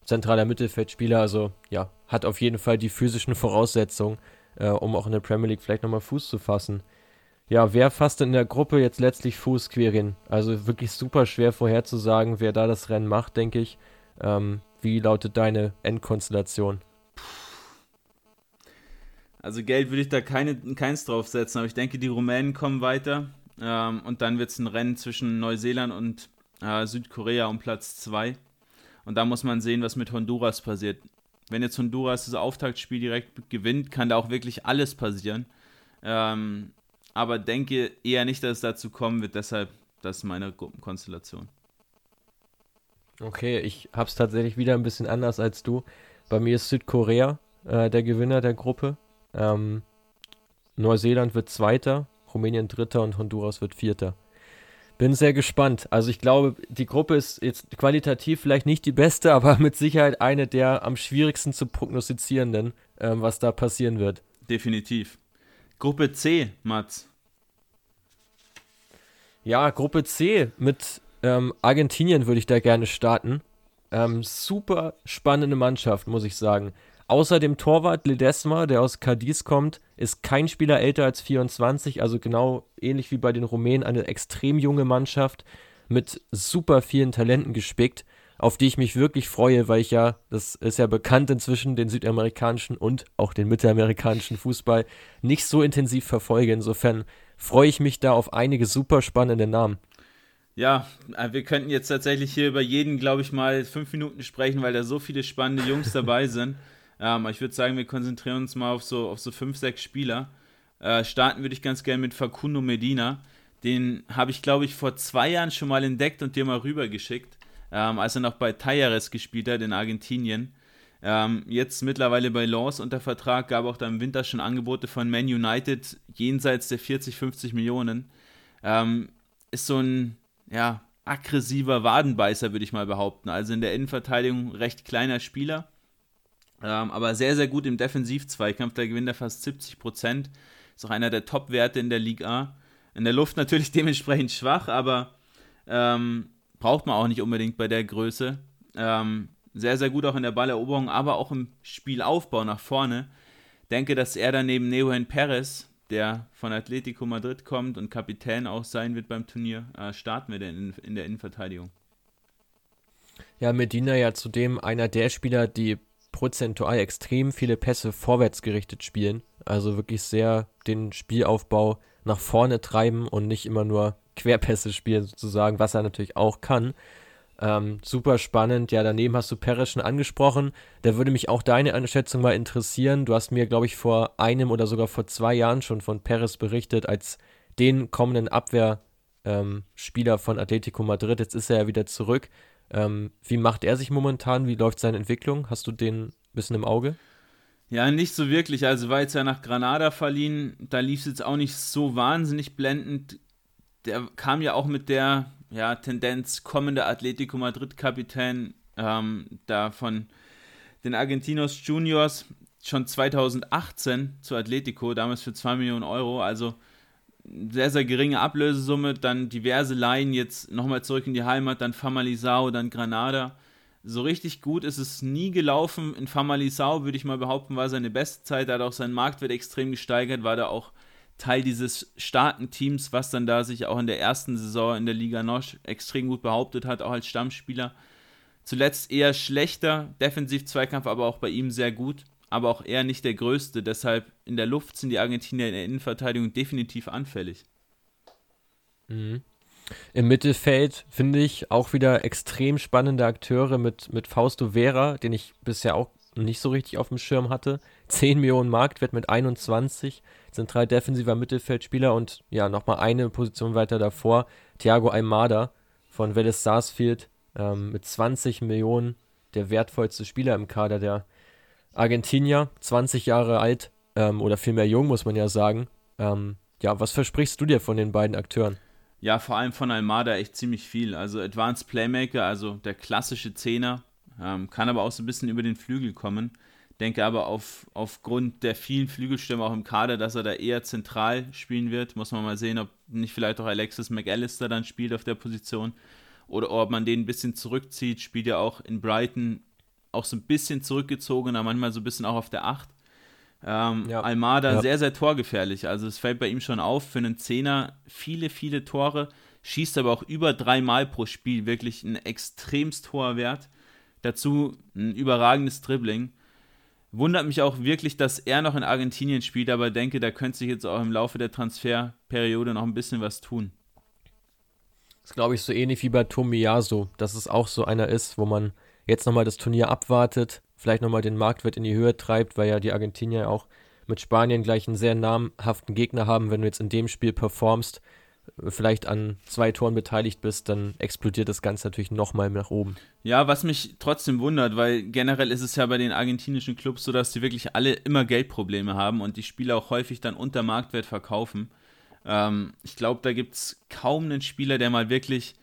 zentraler Mittelfeldspieler. Also ja, hat auf jeden Fall die physischen Voraussetzungen, äh, um auch in der Premier League vielleicht nochmal Fuß zu fassen. Ja, wer fasst in der Gruppe jetzt letztlich Fuß, Quirin? Also wirklich super schwer vorherzusagen, wer da das Rennen macht, denke ich. Ähm, wie lautet deine Endkonstellation? Also Geld würde ich da keine, keins draufsetzen, aber ich denke, die Rumänen kommen weiter ähm, und dann wird es ein Rennen zwischen Neuseeland und äh, Südkorea um Platz 2. Und da muss man sehen, was mit Honduras passiert. Wenn jetzt Honduras das Auftaktspiel direkt gewinnt, kann da auch wirklich alles passieren. Ähm, aber denke eher nicht, dass es dazu kommen wird, deshalb das ist meine Gruppenkonstellation. Okay, ich habe es tatsächlich wieder ein bisschen anders als du. Bei mir ist Südkorea äh, der Gewinner der Gruppe. Ähm, Neuseeland wird Zweiter, Rumänien Dritter und Honduras wird Vierter. Bin sehr gespannt. Also ich glaube, die Gruppe ist jetzt qualitativ vielleicht nicht die beste, [LAUGHS] aber mit Sicherheit eine der am schwierigsten zu prognostizierenden, ähm, was da passieren wird. Definitiv. Gruppe C, Mats. Ja, Gruppe C mit ähm, Argentinien würde ich da gerne starten. Ähm, super spannende Mannschaft, muss ich sagen. Außer dem Torwart Ledesma, der aus Cadiz kommt, ist kein Spieler älter als 24, also genau ähnlich wie bei den Rumänen eine extrem junge Mannschaft mit super vielen Talenten gespickt, auf die ich mich wirklich freue, weil ich ja, das ist ja bekannt inzwischen, den südamerikanischen und auch den mittelamerikanischen Fußball nicht so intensiv verfolge. Insofern freue ich mich da auf einige super spannende Namen. Ja, äh, wir könnten jetzt tatsächlich hier über jeden, glaube ich, mal fünf Minuten sprechen, weil da so viele spannende Jungs dabei [LAUGHS] sind. Ähm, ich würde sagen, wir konzentrieren uns mal auf so, auf so fünf, sechs Spieler. Äh, starten würde ich ganz gerne mit Facundo Medina. Den habe ich, glaube ich, vor zwei Jahren schon mal entdeckt und dir mal rübergeschickt, ähm, als er noch bei Tayares gespielt hat in Argentinien. Ähm, jetzt mittlerweile bei Lens unter Vertrag, gab auch da im Winter schon Angebote von Man United jenseits der 40, 50 Millionen. Ähm, ist so ein, ja, aggressiver Wadenbeißer, würde ich mal behaupten. Also in der Innenverteidigung recht kleiner Spieler ähm, aber sehr, sehr gut im Defensiv-Zweikampf. Da gewinnt er fast 70 Prozent. Ist auch einer der Top-Werte in der Liga. In der Luft natürlich [LAUGHS] dementsprechend schwach, aber ähm, braucht man auch nicht unbedingt bei der Größe. Ähm, sehr, sehr gut auch in der Balleroberung, aber auch im Spielaufbau nach vorne. Denke, dass er dann neben Neuhen Perez, der von Atletico Madrid kommt und Kapitän auch sein wird beim Turnier, äh, starten wir in, in der Innenverteidigung. Ja, Medina ja zudem einer der Spieler, die prozentual extrem viele Pässe vorwärts gerichtet spielen. Also wirklich sehr den Spielaufbau nach vorne treiben und nicht immer nur Querpässe spielen, sozusagen, was er natürlich auch kann. Ähm, super spannend. Ja, daneben hast du Perez schon angesprochen. Da würde mich auch deine Einschätzung mal interessieren. Du hast mir, glaube ich, vor einem oder sogar vor zwei Jahren schon von Perez berichtet, als den kommenden Abwehrspieler ähm, von Atletico Madrid. Jetzt ist er ja wieder zurück. Ähm, wie macht er sich momentan? Wie läuft seine Entwicklung? Hast du den ein bisschen im Auge? Ja, nicht so wirklich. Also war jetzt ja nach Granada verliehen. Da lief es jetzt auch nicht so wahnsinnig blendend. Der kam ja auch mit der ja, Tendenz kommende Atletico Madrid-Kapitän ähm, da von den Argentinos Juniors. schon 2018 zu Atletico, damals für 2 Millionen Euro. Also sehr, sehr geringe Ablösesumme, dann diverse Laien, jetzt nochmal zurück in die Heimat, dann Famalisao, dann Granada. So richtig gut ist es nie gelaufen. In Famalisao, würde ich mal behaupten, war seine beste Zeit. Da hat auch sein Marktwert extrem gesteigert, war da auch Teil dieses starken Teams, was dann da sich auch in der ersten Saison in der Liga Nosch extrem gut behauptet hat, auch als Stammspieler. Zuletzt eher schlechter Defensiv-Zweikampf, aber auch bei ihm sehr gut aber auch eher nicht der größte. Deshalb in der Luft sind die Argentinier in der Innenverteidigung definitiv anfällig. Mhm. Im Mittelfeld finde ich auch wieder extrem spannende Akteure mit, mit Fausto Vera, den ich bisher auch nicht so richtig auf dem Schirm hatte. 10 Millionen Marktwert mit 21, zentral defensiver Mittelfeldspieler und ja, nochmal eine Position weiter davor, Thiago Almada von Vélez Sarsfield ähm, mit 20 Millionen, der wertvollste Spieler im Kader der Argentinier, 20 Jahre alt ähm, oder vielmehr jung, muss man ja sagen. Ähm, ja, was versprichst du dir von den beiden Akteuren? Ja, vor allem von Almada echt ziemlich viel. Also Advanced Playmaker, also der klassische Zehner, ähm, kann aber auch so ein bisschen über den Flügel kommen. Denke aber auf, aufgrund der vielen Flügelstürme auch im Kader, dass er da eher zentral spielen wird. Muss man mal sehen, ob nicht vielleicht auch Alexis McAllister dann spielt auf der Position oder ob man den ein bisschen zurückzieht. Spielt ja auch in Brighton auch so ein bisschen zurückgezogener, manchmal so ein bisschen auch auf der 8. Ähm, ja. Almada ja. sehr, sehr torgefährlich. Also es fällt bei ihm schon auf, für einen Zehner viele, viele Tore, schießt aber auch über dreimal pro Spiel, wirklich ein extremst hoher Wert. Dazu ein überragendes Dribbling. Wundert mich auch wirklich, dass er noch in Argentinien spielt, aber denke, da könnte sich jetzt auch im Laufe der Transferperiode noch ein bisschen was tun. Das glaube ich, so ähnlich wie bei Tomiyasu, dass es auch so einer ist, wo man jetzt nochmal das Turnier abwartet, vielleicht nochmal den Marktwert in die Höhe treibt, weil ja die Argentinier auch mit Spanien gleich einen sehr namhaften Gegner haben. Wenn du jetzt in dem Spiel performst, vielleicht an zwei Toren beteiligt bist, dann explodiert das Ganze natürlich nochmal nach oben. Ja, was mich trotzdem wundert, weil generell ist es ja bei den argentinischen Clubs so, dass die wirklich alle immer Geldprobleme haben und die Spieler auch häufig dann unter Marktwert verkaufen. Ähm, ich glaube, da gibt es kaum einen Spieler, der mal wirklich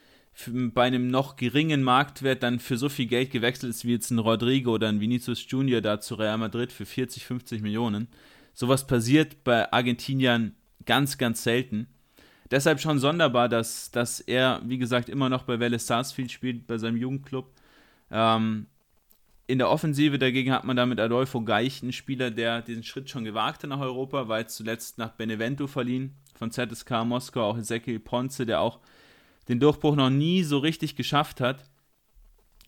bei einem noch geringen Marktwert dann für so viel Geld gewechselt ist wie jetzt ein Rodrigo oder ein Vinicius Junior da zu Real Madrid für 40, 50 Millionen. Sowas passiert bei Argentiniern ganz, ganz selten. Deshalb schon sonderbar, dass, dass er, wie gesagt, immer noch bei Vélez Sarsfield spielt, bei seinem Jugendclub. Ähm, in der Offensive dagegen hat man da mit Adolfo Geich einen Spieler, der diesen Schritt schon gewagt hat nach Europa, jetzt zuletzt nach Benevento verliehen, von ZSK Moskau, auch Ezekiel Ponce, der auch den Durchbruch noch nie so richtig geschafft hat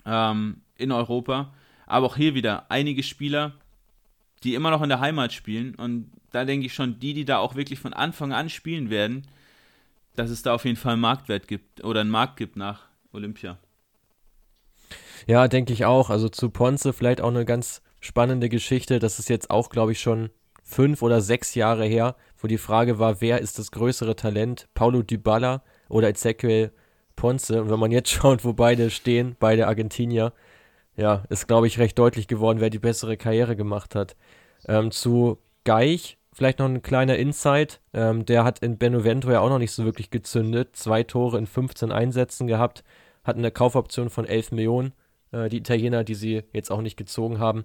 ähm, in Europa. Aber auch hier wieder einige Spieler, die immer noch in der Heimat spielen. Und da denke ich schon, die, die da auch wirklich von Anfang an spielen werden, dass es da auf jeden Fall einen Marktwert gibt oder einen Markt gibt nach Olympia. Ja, denke ich auch. Also zu Ponce vielleicht auch eine ganz spannende Geschichte. Das ist jetzt auch, glaube ich, schon fünf oder sechs Jahre her, wo die Frage war, wer ist das größere Talent? Paulo Dybala oder Ezequiel Ponce. Und wenn man jetzt [LAUGHS] schaut, wo beide stehen, beide Argentinier, ja, ist, glaube ich, recht deutlich geworden, wer die bessere Karriere gemacht hat. Ähm, zu Geich, vielleicht noch ein kleiner Insight. Ähm, der hat in Benevento ja auch noch nicht so wirklich gezündet. Zwei Tore in 15 Einsätzen gehabt, hat eine Kaufoption von 11 Millionen. Äh, die Italiener, die sie jetzt auch nicht gezogen haben.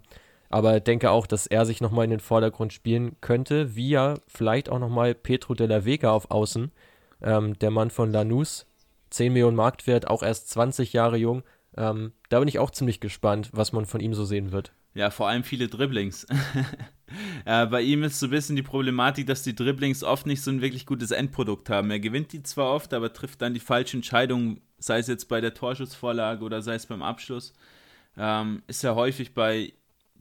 Aber denke auch, dass er sich nochmal in den Vordergrund spielen könnte, wie ja vielleicht auch nochmal Petro della Vega auf Außen, ähm, der Mann von Lanús, 10 Millionen Marktwert, auch erst 20 Jahre jung. Ähm, da bin ich auch ziemlich gespannt, was man von ihm so sehen wird. Ja, vor allem viele Dribblings. [LAUGHS] äh, bei ihm ist so ein bisschen die Problematik, dass die Dribblings oft nicht so ein wirklich gutes Endprodukt haben. Er gewinnt die zwar oft, aber trifft dann die falsche Entscheidung, sei es jetzt bei der Torschussvorlage oder sei es beim Abschluss. Ähm, ist ja häufig bei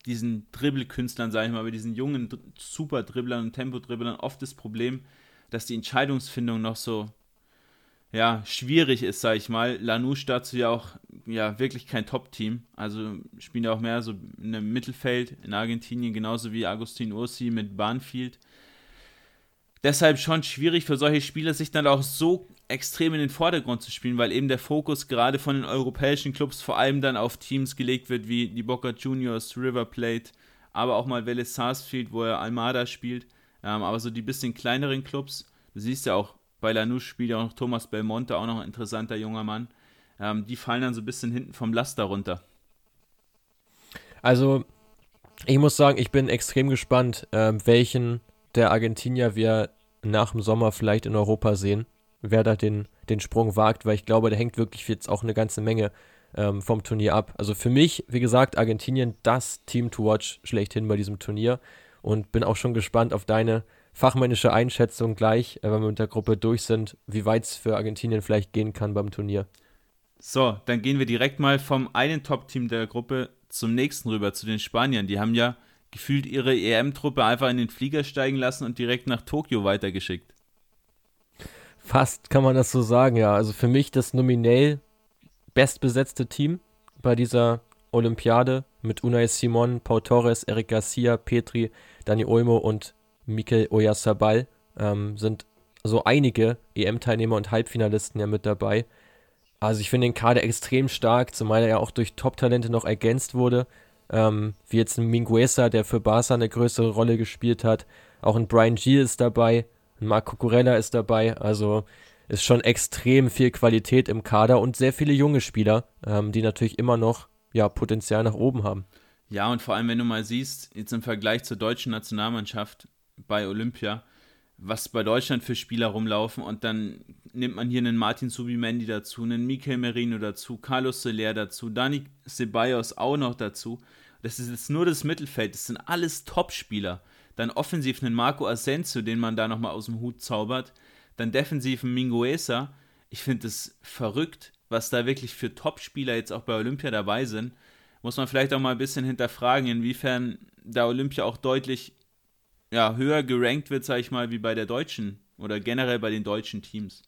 diesen Dribbelkünstlern, sage ich mal, bei diesen jungen Super-Dribblern und Tempodribblern oft das Problem, dass die Entscheidungsfindung noch so ja, schwierig ist, sage ich mal. Lanouche dazu ja auch ja, wirklich kein Top-Team. Also spielen ja auch mehr so in einem Mittelfeld in Argentinien, genauso wie Agustin Ursi mit Barnfield. Deshalb schon schwierig für solche Spieler, sich dann auch so extrem in den Vordergrund zu spielen, weil eben der Fokus gerade von den europäischen Clubs vor allem dann auf Teams gelegt wird, wie die Boca Juniors, River Plate, aber auch mal Vélez Sarsfield, wo er Almada spielt. Ähm, aber so die bisschen kleineren Clubs, du siehst ja auch, bei Lanús spielt ja auch noch Thomas Belmonte, auch noch ein interessanter junger Mann. Ähm, die fallen dann so ein bisschen hinten vom Laster runter. Also, Ich muss sagen, ich bin extrem gespannt, äh, welchen der Argentinier wir nach dem Sommer vielleicht in Europa sehen. Wer da den, den Sprung wagt, weil ich glaube, da hängt wirklich jetzt auch eine ganze Menge ähm, vom Turnier ab. Also für mich, wie gesagt, Argentinien das Team to watch schlechthin bei diesem Turnier und bin auch schon gespannt auf deine fachmännische Einschätzung gleich, äh, wenn wir mit der Gruppe durch sind, wie weit es für Argentinien vielleicht gehen kann beim Turnier. So, dann gehen wir direkt mal vom einen Top-Team der Gruppe zum nächsten rüber, zu den Spaniern. Die haben ja gefühlt ihre EM-Truppe einfach in den Flieger steigen lassen und direkt nach Tokio weitergeschickt. Fast kann man das so sagen, ja. Also für mich das nominell bestbesetzte Team bei dieser Olympiade mit Unai Simon, Pau Torres, Eric Garcia, Petri, Dani Olmo und Mikel Oyarzabal ähm, sind so einige EM-Teilnehmer und Halbfinalisten ja mit dabei. Also ich finde den Kader extrem stark, zumal er ja auch durch Top-Talente noch ergänzt wurde. Ähm, wie jetzt ein Minguesa, der für Barca eine größere Rolle gespielt hat. Auch ein Brian Gill ist dabei, ein Marco Curella ist dabei. Also ist schon extrem viel Qualität im Kader und sehr viele junge Spieler, ähm, die natürlich immer noch ja, Potenzial nach oben haben. Ja, und vor allem, wenn du mal siehst, jetzt im Vergleich zur deutschen Nationalmannschaft bei Olympia, was bei Deutschland für Spieler rumlaufen und dann nimmt man hier einen Martin Subimendi dazu, einen Mikel Merino dazu, Carlos Soler dazu, Dani Ceballos auch noch dazu. Das ist jetzt nur das Mittelfeld, das sind alles Top-Spieler. Dann offensiv einen Marco Asensio, den man da nochmal aus dem Hut zaubert. Dann defensiv einen Minguesa. Ich finde es verrückt, was da wirklich für Top-Spieler jetzt auch bei Olympia dabei sind. Muss man vielleicht auch mal ein bisschen hinterfragen, inwiefern da Olympia auch deutlich ja, höher gerankt wird, sage ich mal, wie bei der deutschen oder generell bei den deutschen Teams.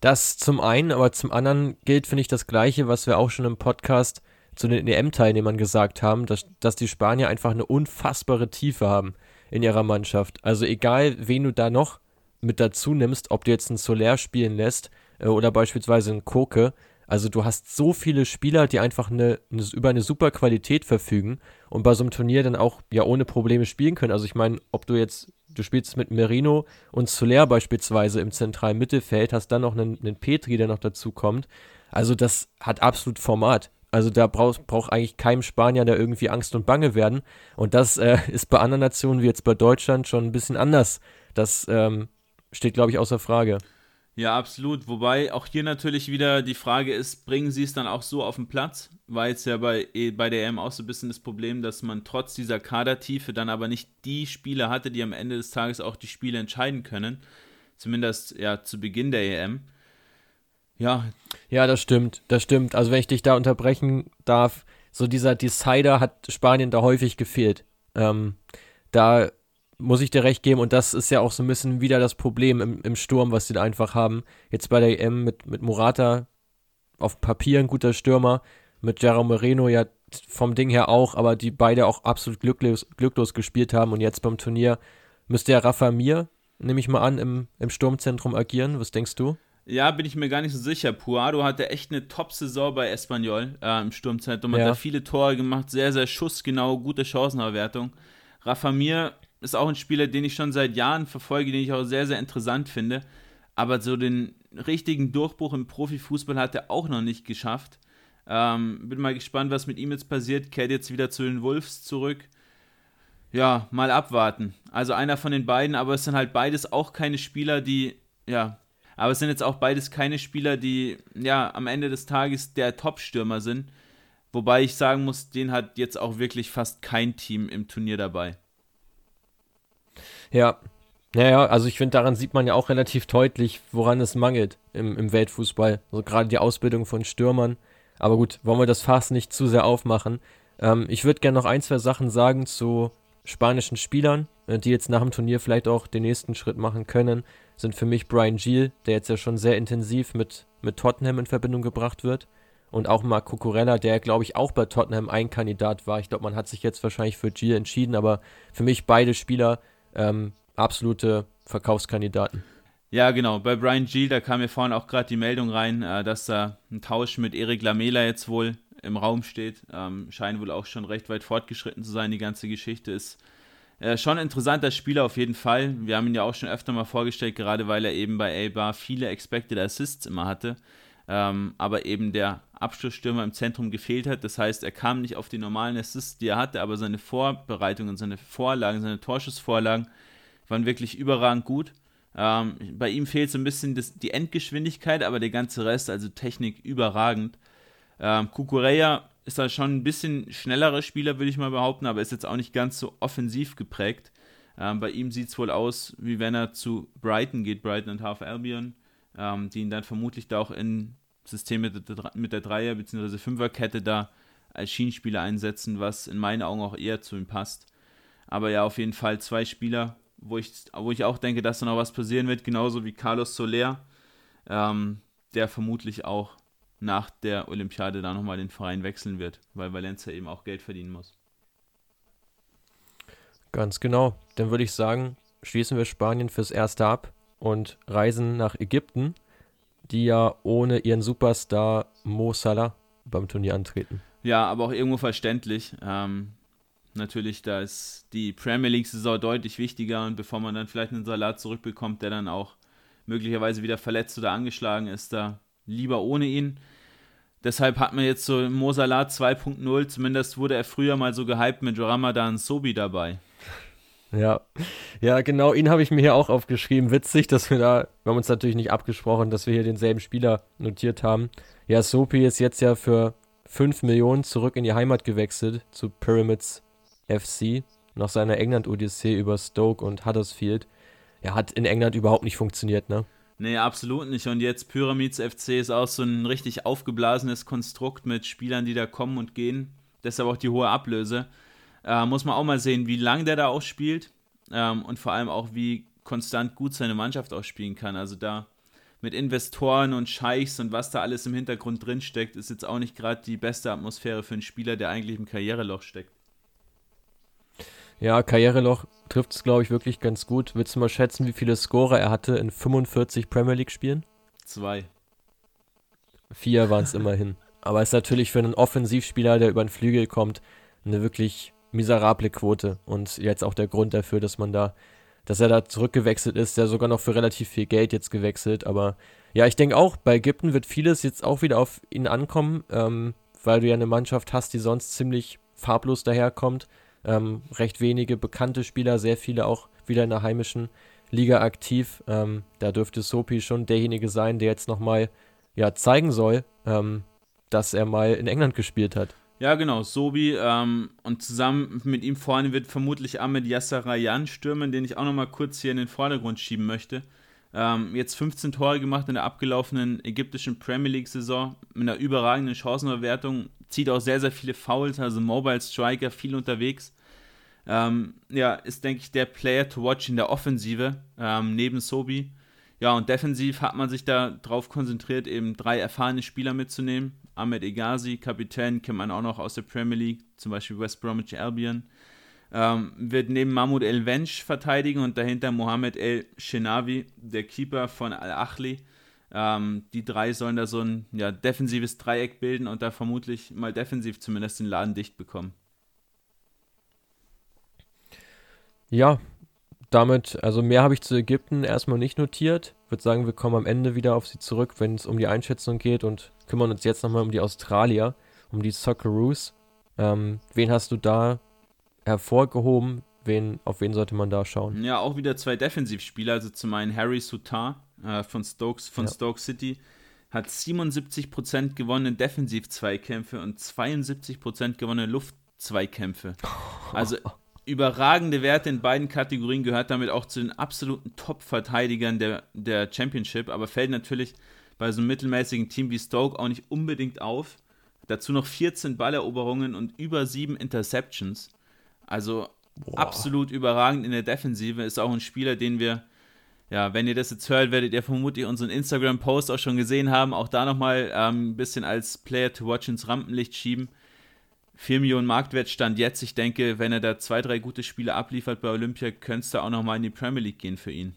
Das zum einen, aber zum anderen gilt, finde ich, das Gleiche, was wir auch schon im Podcast zu den EM-Teilnehmern gesagt haben, dass, dass die Spanier einfach eine unfassbare Tiefe haben in ihrer Mannschaft. Also egal, wen du da noch mit dazu nimmst, ob du jetzt einen Soler spielen lässt äh, oder beispielsweise einen Koke, also du hast so viele Spieler, die einfach eine, eine, über eine super Qualität verfügen und bei so einem Turnier dann auch ja ohne Probleme spielen können. Also ich meine, ob du jetzt, du spielst mit Merino und Soler beispielsweise im zentralen Mittelfeld, hast dann noch einen, einen Petri, der noch dazu kommt. Also das hat absolut Format. Also da braucht, braucht eigentlich kein Spanier da irgendwie Angst und Bange werden. Und das äh, [LAUGHS] ist bei anderen Nationen wie jetzt bei Deutschland schon ein bisschen anders. Das ähm, steht, glaube ich, außer Frage. Ja, absolut. Wobei auch hier natürlich wieder die Frage ist, bringen sie es dann auch so auf den Platz? War jetzt ja bei, eh, bei der EM auch so ein bisschen das Problem, dass man trotz dieser Kadertiefe dann aber nicht die Spieler hatte, die am Ende des Tages auch die Spiele entscheiden können. Zumindest ja zu Beginn der EM. Ja. Ja, das stimmt. Das stimmt. Also wenn ich dich da unterbrechen darf, so dieser Decider hat Spanien da häufig gefehlt. Ähm, da muss ich dir recht geben. Und das ist ja auch so ein bisschen wieder das Problem im, im Sturm, was sie da einfach haben. Jetzt bei der EM mit, mit Morata auf Papier ein guter Stürmer, mit Jerome Moreno ja vom Ding her auch, aber die beide auch absolut glücklos, glücklos gespielt haben. Und jetzt beim Turnier müsste ja Rafa Mir, nehme ich mal an, im, im Sturmzentrum agieren. Was denkst du? Ja, bin ich mir gar nicht so sicher. Puado hatte echt eine Top-Saison bei Espanyol äh, im Sturmzentrum. Hat ja. da viele Tore gemacht, sehr, sehr schussgenau, gute Chancenerwertung. Rafa Mir ist auch ein Spieler, den ich schon seit Jahren verfolge, den ich auch sehr, sehr interessant finde. Aber so den richtigen Durchbruch im Profifußball hat er auch noch nicht geschafft. Ähm, bin mal gespannt, was mit ihm jetzt passiert. Kehrt jetzt wieder zu den Wolves zurück. Ja, mal abwarten. Also einer von den beiden, aber es sind halt beides auch keine Spieler, die, ja, aber es sind jetzt auch beides keine Spieler, die, ja, am Ende des Tages der Top-Stürmer sind. Wobei ich sagen muss, den hat jetzt auch wirklich fast kein Team im Turnier dabei. Ja. Naja, also ich finde, daran sieht man ja auch relativ deutlich, woran es mangelt im, im Weltfußball. Also gerade die Ausbildung von Stürmern. Aber gut, wollen wir das Fass nicht zu sehr aufmachen. Ähm, ich würde gerne noch ein, zwei Sachen sagen zu spanischen Spielern, äh, die jetzt nach dem Turnier vielleicht auch den nächsten Schritt machen können. Sind für mich Brian Giel, der jetzt ja schon sehr intensiv mit, mit Tottenham in Verbindung gebracht wird. Und auch Marc Cucurella, der glaube ich auch bei Tottenham ein Kandidat war. Ich glaube, man hat sich jetzt wahrscheinlich für Giel entschieden, aber für mich beide Spieler ähm, absolute Verkaufskandidaten. Ja, genau. Bei Brian Gill, da kam mir vorhin auch gerade die Meldung rein, äh, dass da ein Tausch mit Erik Lamela jetzt wohl im Raum steht. Ähm, scheint wohl auch schon recht weit fortgeschritten zu sein. Die ganze Geschichte ist äh, schon ein interessanter Spieler auf jeden Fall. Wir haben ihn ja auch schon öfter mal vorgestellt, gerade weil er eben bei A-Bar viele Expected Assists immer hatte. Ähm, aber eben der Abschlussstürmer im Zentrum gefehlt hat. Das heißt, er kam nicht auf die normalen Assists, die er hatte, aber seine Vorbereitungen, seine Vorlagen, seine Torschussvorlagen waren wirklich überragend gut. Ähm, bei ihm fehlt so ein bisschen das, die Endgeschwindigkeit, aber der ganze Rest, also Technik, überragend. Ähm, Kukureya ist da schon ein bisschen schnellerer Spieler, würde ich mal behaupten, aber ist jetzt auch nicht ganz so offensiv geprägt. Ähm, bei ihm sieht es wohl aus, wie wenn er zu Brighton geht, Brighton und Half Albion, ähm, die ihn dann vermutlich da auch in System mit der, mit der Dreier- bzw. Fünferkette da als Schienenspieler einsetzen, was in meinen Augen auch eher zu ihm passt. Aber ja, auf jeden Fall zwei Spieler, wo ich, wo ich auch denke, dass da noch was passieren wird, genauso wie Carlos Soler, ähm, der vermutlich auch nach der Olympiade da nochmal den Verein wechseln wird, weil Valencia eben auch Geld verdienen muss. Ganz genau. Dann würde ich sagen, schließen wir Spanien fürs Erste ab und reisen nach Ägypten, die ja ohne ihren Superstar Mo Salah beim Turnier antreten. Ja, aber auch irgendwo verständlich. Ähm, natürlich, da ist die Premier League-Saison deutlich wichtiger und bevor man dann vielleicht einen Salat zurückbekommt, der dann auch möglicherweise wieder verletzt oder angeschlagen ist, da lieber ohne ihn. Deshalb hat man jetzt so Mo Salah 2.0, zumindest wurde er früher mal so gehypt mit Ramadan Sobi dabei. Ja, ja, genau, ihn habe ich mir hier auch aufgeschrieben. Witzig, dass wir da, wir haben uns natürlich nicht abgesprochen, dass wir hier denselben Spieler notiert haben. Ja, Sopi ist jetzt ja für 5 Millionen zurück in die Heimat gewechselt zu Pyramids FC nach seiner England-Odyssee über Stoke und Huddersfield. Er hat in England überhaupt nicht funktioniert, ne? Nee, absolut nicht. Und jetzt Pyramids FC ist auch so ein richtig aufgeblasenes Konstrukt mit Spielern, die da kommen und gehen. Deshalb auch die hohe Ablöse. Äh, muss man auch mal sehen, wie lange der da auch spielt ähm, und vor allem auch, wie konstant gut seine Mannschaft auch spielen kann. Also da mit Investoren und Scheichs und was da alles im Hintergrund drin steckt, ist jetzt auch nicht gerade die beste Atmosphäre für einen Spieler, der eigentlich im Karriereloch steckt. Ja, Karriereloch trifft es, glaube ich, wirklich ganz gut. Willst du mal schätzen, wie viele Scorer er hatte in 45 Premier League-Spielen? Zwei. Vier waren es immerhin. Aber es ist natürlich für einen Offensivspieler, der über den Flügel kommt, eine wirklich miserable Quote. Und jetzt auch der Grund dafür, dass man da, dass er da zurückgewechselt ist, der sogar noch für relativ viel Geld jetzt gewechselt. Aber ja, ich denke auch, bei Ägypten wird vieles jetzt auch wieder auf ihn ankommen, ähm, weil du ja eine Mannschaft hast, die sonst ziemlich farblos daherkommt. Ähm, recht wenige bekannte Spieler, sehr viele auch wieder in der heimischen Liga aktiv. Ähm, da dürfte Sopi schon derjenige sein, der jetzt nochmal ja, zeigen soll, ähm, dass er mal in England gespielt hat. Ja, genau, Sobi. Ähm, und zusammen mit ihm vorne wird vermutlich Ahmed Yassarayan stürmen, den ich auch nochmal kurz hier in den Vordergrund schieben möchte. Ähm, jetzt 15 Tore gemacht in der abgelaufenen ägyptischen Premier League-Saison mit einer überragenden Chancenverwertung. Zieht auch sehr, sehr viele Fouls, also Mobile Striker, viel unterwegs. Ähm, ja, ist, denke ich, der Player to watch in der Offensive, ähm, neben Sobi. Ja, und defensiv hat man sich da drauf konzentriert, eben drei erfahrene Spieler mitzunehmen. Ahmed Egazi, Kapitän, kennt man auch noch aus der Premier League, zum Beispiel West Bromwich Albion. Ähm, wird neben Mahmoud El Wensch verteidigen und dahinter Mohamed El Shenavi, der Keeper von Al-Achli. Ähm, die drei sollen da so ein ja, defensives Dreieck bilden und da vermutlich mal defensiv zumindest den Laden dicht bekommen. Ja, damit, also mehr habe ich zu Ägypten erstmal nicht notiert. Ich würde sagen, wir kommen am Ende wieder auf sie zurück, wenn es um die Einschätzung geht und kümmern uns jetzt nochmal um die Australier, um die Socceroos. Ähm, wen hast du da hervorgehoben? Wen, auf wen sollte man da schauen? Ja, auch wieder zwei Defensivspieler. Also zum einen Harry Sutar äh, von, Stokes, von ja. Stoke City hat 77% gewonnene Defensiv-Zweikämpfe und 72% gewonnene Luft-Zweikämpfe. [LAUGHS] Also überragende Werte in beiden Kategorien, gehört damit auch zu den absoluten Top-Verteidigern der, der Championship, aber fällt natürlich bei so einem mittelmäßigen Team wie Stoke auch nicht unbedingt auf. Dazu noch 14 Balleroberungen und über 7 Interceptions. Also Boah. absolut überragend in der Defensive. Ist auch ein Spieler, den wir, ja, wenn ihr das jetzt hört, werdet ihr vermutlich unseren Instagram-Post auch schon gesehen haben. Auch da nochmal ähm, ein bisschen als Player to watch ins Rampenlicht schieben. 4 Millionen Marktwert stand jetzt. Ich denke, wenn er da zwei, drei gute Spiele abliefert bei Olympia, könnte es da auch nochmal in die Premier League gehen für ihn.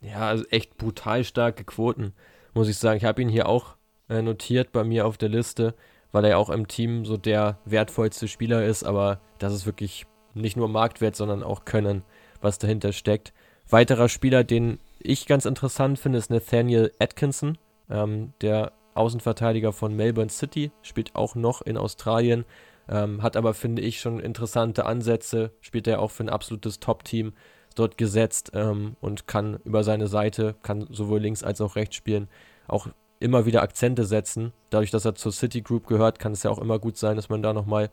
Ja, also echt brutal starke Quoten, muss ich sagen. Ich habe ihn hier auch äh, notiert bei mir auf der Liste, weil er ja auch im Team so der wertvollste Spieler ist, aber das ist wirklich nicht nur Marktwert, sondern auch Können, was dahinter steckt. Weiterer Spieler, den ich ganz interessant finde, ist Nathaniel Atkinson ähm, der Außenverteidiger von Melbourne City, spielt auch noch in Australien, ähm, hat aber, finde ich, schon interessante Ansätze, spielt er auch für ein absolutes Top-Team dort gesetzt ähm, und kann über seine Seite, kann sowohl links als auch rechts spielen, auch immer wieder Akzente setzen. Dadurch, dass er zur City Group gehört, kann es ja auch immer gut sein, dass man da nochmal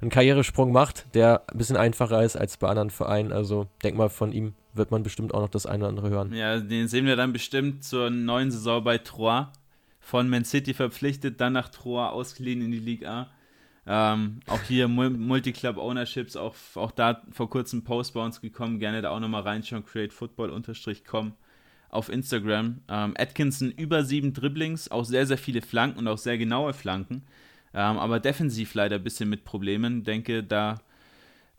einen Karrieresprung macht, der ein bisschen einfacher ist als bei anderen Vereinen. Also denk mal, von ihm wird man bestimmt auch noch das eine oder andere hören. Ja, den sehen wir dann bestimmt zur neuen Saison bei Troyes. Von Man City verpflichtet, dann nach Troyes ausgeliehen in die Liga A. Ähm, auch hier Multiclub Ownerships, auch, auch da vor kurzem Post bei uns gekommen. Gerne da auch nochmal reinschauen. CreateFootball-com auf Instagram. Ähm, Atkinson über sieben Dribblings, auch sehr, sehr viele Flanken und auch sehr genaue Flanken. Ähm, aber defensiv leider ein bisschen mit Problemen. Denke, da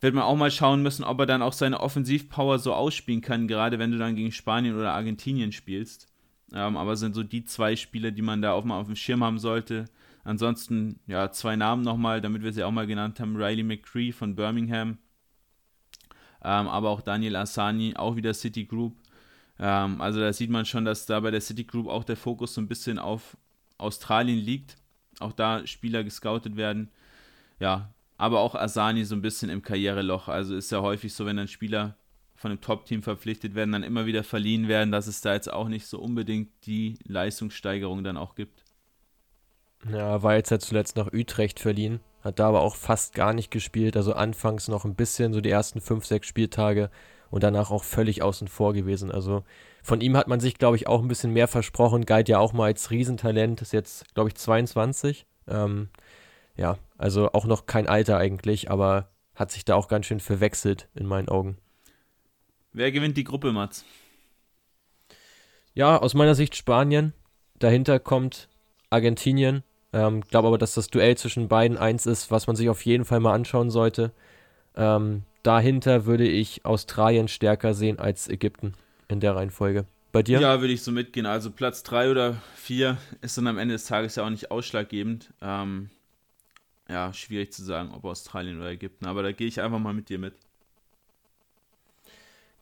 wird man auch mal schauen müssen, ob er dann auch seine Offensivpower so ausspielen kann, gerade wenn du dann gegen Spanien oder Argentinien spielst. Ähm, aber sind so die zwei Spiele, die man da auch mal auf dem Schirm haben sollte. Ansonsten, ja, zwei Namen nochmal, damit wir sie auch mal genannt haben: Riley McCree von Birmingham, ähm, aber auch Daniel Asani, auch wieder City Group. Ähm, also da sieht man schon, dass da bei der City Group auch der Fokus so ein bisschen auf Australien liegt. Auch da Spieler gescoutet werden. Ja, aber auch Asani so ein bisschen im Karriereloch. Also ist ja häufig so, wenn dann Spieler von einem Top-Team verpflichtet werden, dann immer wieder verliehen werden, dass es da jetzt auch nicht so unbedingt die Leistungssteigerung dann auch gibt. Ja, war jetzt ja zuletzt nach Utrecht verliehen, hat da aber auch fast gar nicht gespielt, also anfangs noch ein bisschen, so die ersten fünf, sechs Spieltage und danach auch völlig außen vor gewesen. Also von ihm hat man sich, glaube ich, auch ein bisschen mehr versprochen, galt ja auch mal als Riesentalent, ist jetzt, glaube ich, 22. Ähm, ja, also auch noch kein Alter eigentlich, aber hat sich da auch ganz schön verwechselt in meinen Augen. Wer gewinnt die Gruppe, Mats? Ja, aus meiner Sicht Spanien. Dahinter kommt Argentinien. Ähm, glaube aber, dass das Duell zwischen beiden eins ist, was man sich auf jeden Fall mal anschauen sollte. Ähm, dahinter würde ich Australien stärker sehen als Ägypten in der Reihenfolge. Bei dir? Ja, würde ich so mitgehen. Also Platz 3 oder 4 ist dann am Ende des Tages ja auch nicht ausschlaggebend. Ähm, ja, schwierig zu sagen, ob Australien oder Ägypten, aber da gehe ich einfach mal mit dir mit.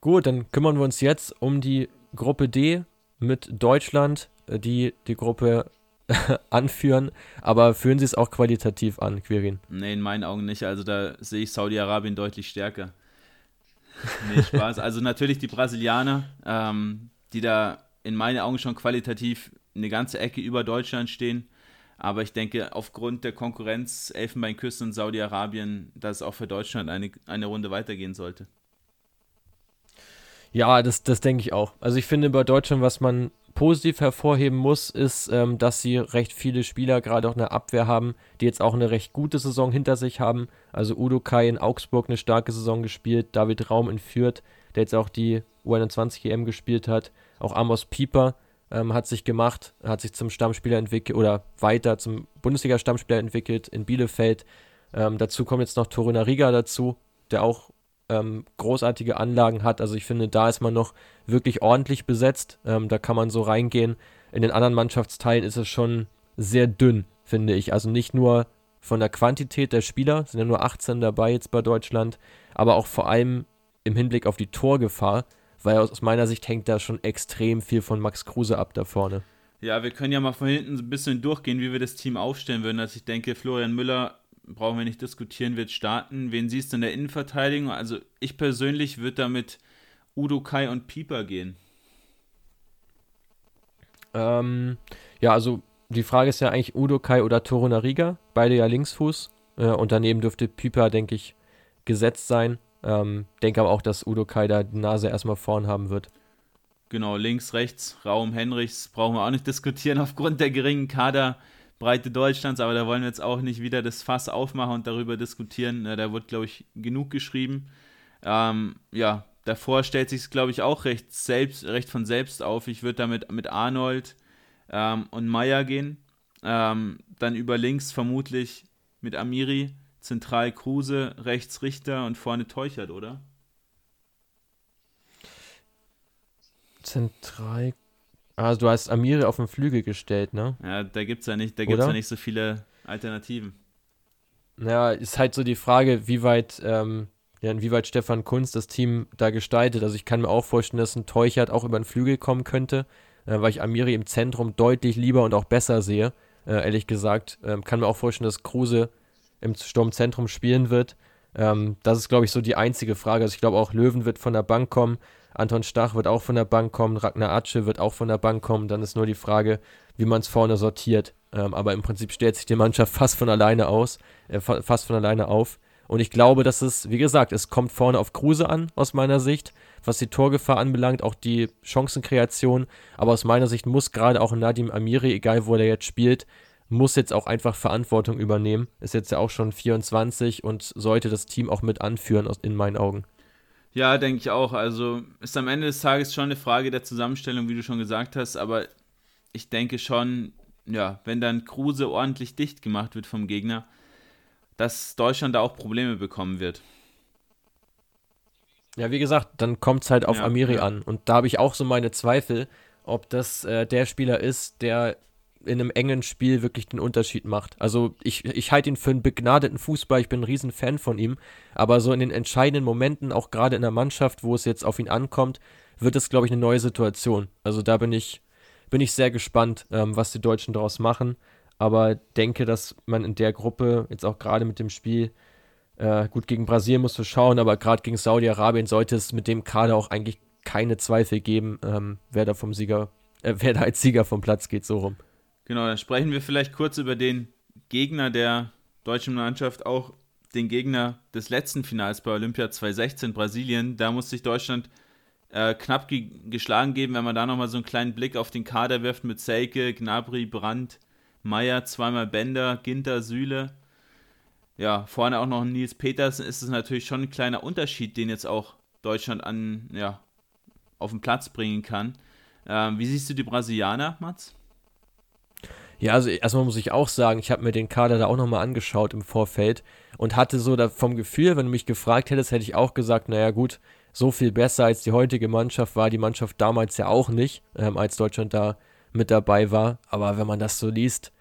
Gut, dann kümmern wir uns jetzt um die Gruppe D mit Deutschland, äh, die die Gruppe [LAUGHS] anführen, aber führen sie es auch qualitativ an, Quirin? Nee, in meinen Augen nicht. Also da sehe ich Saudi-Arabien deutlich stärker. [LAUGHS] nee, Spaß. Also natürlich die Brasilianer, ähm, die da in meinen Augen schon qualitativ eine ganze Ecke über Deutschland stehen. Aber ich denke, aufgrund der Konkurrenz Elfenbeinküste und Saudi-Arabien, dass es auch für Deutschland eine, eine Runde weitergehen sollte. Ja, das, das denke ich auch. Also ich finde bei Deutschland, was man positiv hervorheben muss, ist, ähm, dass sie recht viele Spieler gerade auch in der Abwehr haben, die jetzt auch eine recht gute Saison hinter sich haben. Also Udo Kai in Augsburg eine starke Saison gespielt, David Raum in Fürth, der jetzt auch die U21 EM gespielt hat. Auch Amos Pieper ähm, hat sich gemacht, hat sich zum Stammspieler entwickelt oder weiter zum Bundesliga-Stammspieler entwickelt in Bielefeld. Ähm, dazu kommt jetzt noch Torunariga dazu, der auch ähm, großartige Anlagen hat. Also ich finde, da ist man noch wirklich ordentlich besetzt. Ähm, da kann man so reingehen. In den anderen Mannschaftsteilen ist es schon sehr dünn, finde ich. Also nicht nur von der Quantität der Spieler, sind ja nur 18 dabei jetzt bei Deutschland, aber auch vor allem im Hinblick auf die Torgefahr, weil aus meiner Sicht hängt da schon extrem viel von Max Kruse ab da vorne. Ja, wir können ja mal von hinten ein bisschen durchgehen, wie wir das Team aufstellen würden. Also ich denke, Florian Müller brauchen wir nicht diskutieren, wird starten. Wen siehst du in der Innenverteidigung? Also ich persönlich würde damit Udo Kai und Pieper gehen. Ähm, ja, also die Frage ist ja eigentlich Udo Kai oder Toro Nariga, beide ja Linksfuß. Äh, und daneben dürfte Pieper, denke ich, gesetzt sein. Ähm, denke aber auch, dass Udo Kai da die Nase erstmal vorn haben wird. Genau, links, rechts, Raum Henrichs brauchen wir auch nicht diskutieren aufgrund der geringen Kader. Breite Deutschlands, aber da wollen wir jetzt auch nicht wieder das Fass aufmachen und darüber diskutieren. Da wird, glaube ich, genug geschrieben. Ähm, ja, davor stellt sich es, glaube ich, auch recht, selbst, recht von selbst auf. Ich würde damit mit Arnold ähm, und Meier gehen. Ähm, dann über links vermutlich mit Amiri, zentral Kruse, rechts Richter und vorne Teuchert, oder? Zentral also du hast Amiri auf den Flügel gestellt, ne? Ja, da gibt es ja, nicht, ja nicht so viele Alternativen. Ja, ist halt so die Frage, wie weit, ähm, ja, inwieweit Stefan Kunz das Team da gestaltet. Also ich kann mir auch vorstellen, dass ein Teuchert auch über den Flügel kommen könnte, äh, weil ich Amiri im Zentrum deutlich lieber und auch besser sehe. Äh, ehrlich gesagt, ähm, kann mir auch vorstellen, dass Kruse im Sturmzentrum spielen wird. Ähm, das ist, glaube ich, so die einzige Frage. Also ich glaube auch Löwen wird von der Bank kommen, Anton Stach wird auch von der Bank kommen, Ragnar Atsche wird auch von der Bank kommen. Dann ist nur die Frage, wie man es vorne sortiert. Ähm, aber im Prinzip stellt sich die Mannschaft [LAUGHS] fast von alleine aus, äh, fast von alleine auf. Und ich glaube, dass es, wie gesagt, es kommt vorne auf Kruse an, aus meiner Sicht, was die Torgefahr anbelangt, auch die Chancenkreation. Aber aus meiner Sicht muss gerade auch Nadim Amiri, egal wo er jetzt spielt, muss jetzt auch einfach Verantwortung übernehmen. Ist jetzt ja auch schon 24 und sollte das Team auch mit anführen, in meinen Augen. Ja, denke ich auch. Also ist am Ende des Tages schon eine Frage der Zusammenstellung, wie du schon gesagt hast. Aber ich denke schon, ja, wenn dann Kruse ordentlich dicht gemacht wird vom Gegner, dass Deutschland da auch Probleme bekommen wird. Ja, wie gesagt, dann kommt es halt auf ja, Amiri ja. an. Und da habe ich auch so meine Zweifel, ob das äh, der Spieler ist, der in einem engen Spiel wirklich den Unterschied macht. Also ich, ich halte ihn für einen begnadeten Fußball, ich bin ein riesen Fan von ihm, aber so in den entscheidenden Momenten, auch gerade in der Mannschaft, wo es jetzt auf ihn ankommt, wird es, glaube ich, eine neue Situation. Also da bin ich, bin ich sehr gespannt, ähm, was die Deutschen daraus machen aber denke, dass man in der Gruppe, jetzt auch gerade mit dem Spiel, äh, gut gegen Brasilien musst du schauen, aber gerade gegen Saudi-Arabien sollte es mit dem Kader auch eigentlich keine Zweifel geben, ähm, wer da vom Sieger, äh, wer da als Sieger vom Platz geht, so rum. Genau, dann sprechen wir vielleicht kurz über den Gegner der deutschen Mannschaft, auch den Gegner des letzten Finals bei Olympia 2016 Brasilien. Da muss sich Deutschland äh, knapp ge geschlagen geben, wenn man da nochmal so einen kleinen Blick auf den Kader wirft mit Selke, Gnabry, Brandt, Meier, zweimal Bender, Ginter, Süle. Ja, vorne auch noch Nils Petersen ist es natürlich schon ein kleiner Unterschied, den jetzt auch Deutschland an, ja, auf den Platz bringen kann. Ähm, wie siehst du die Brasilianer, Mats? Ja, also erstmal muss ich auch sagen, ich habe mir den Kader da auch nochmal angeschaut im Vorfeld und hatte so da vom Gefühl, wenn du mich gefragt hättest, hätte ich auch gesagt, naja gut, so viel besser als die heutige Mannschaft war die Mannschaft damals ja auch nicht, ähm, als Deutschland da mit dabei war. Aber wenn man das so liest,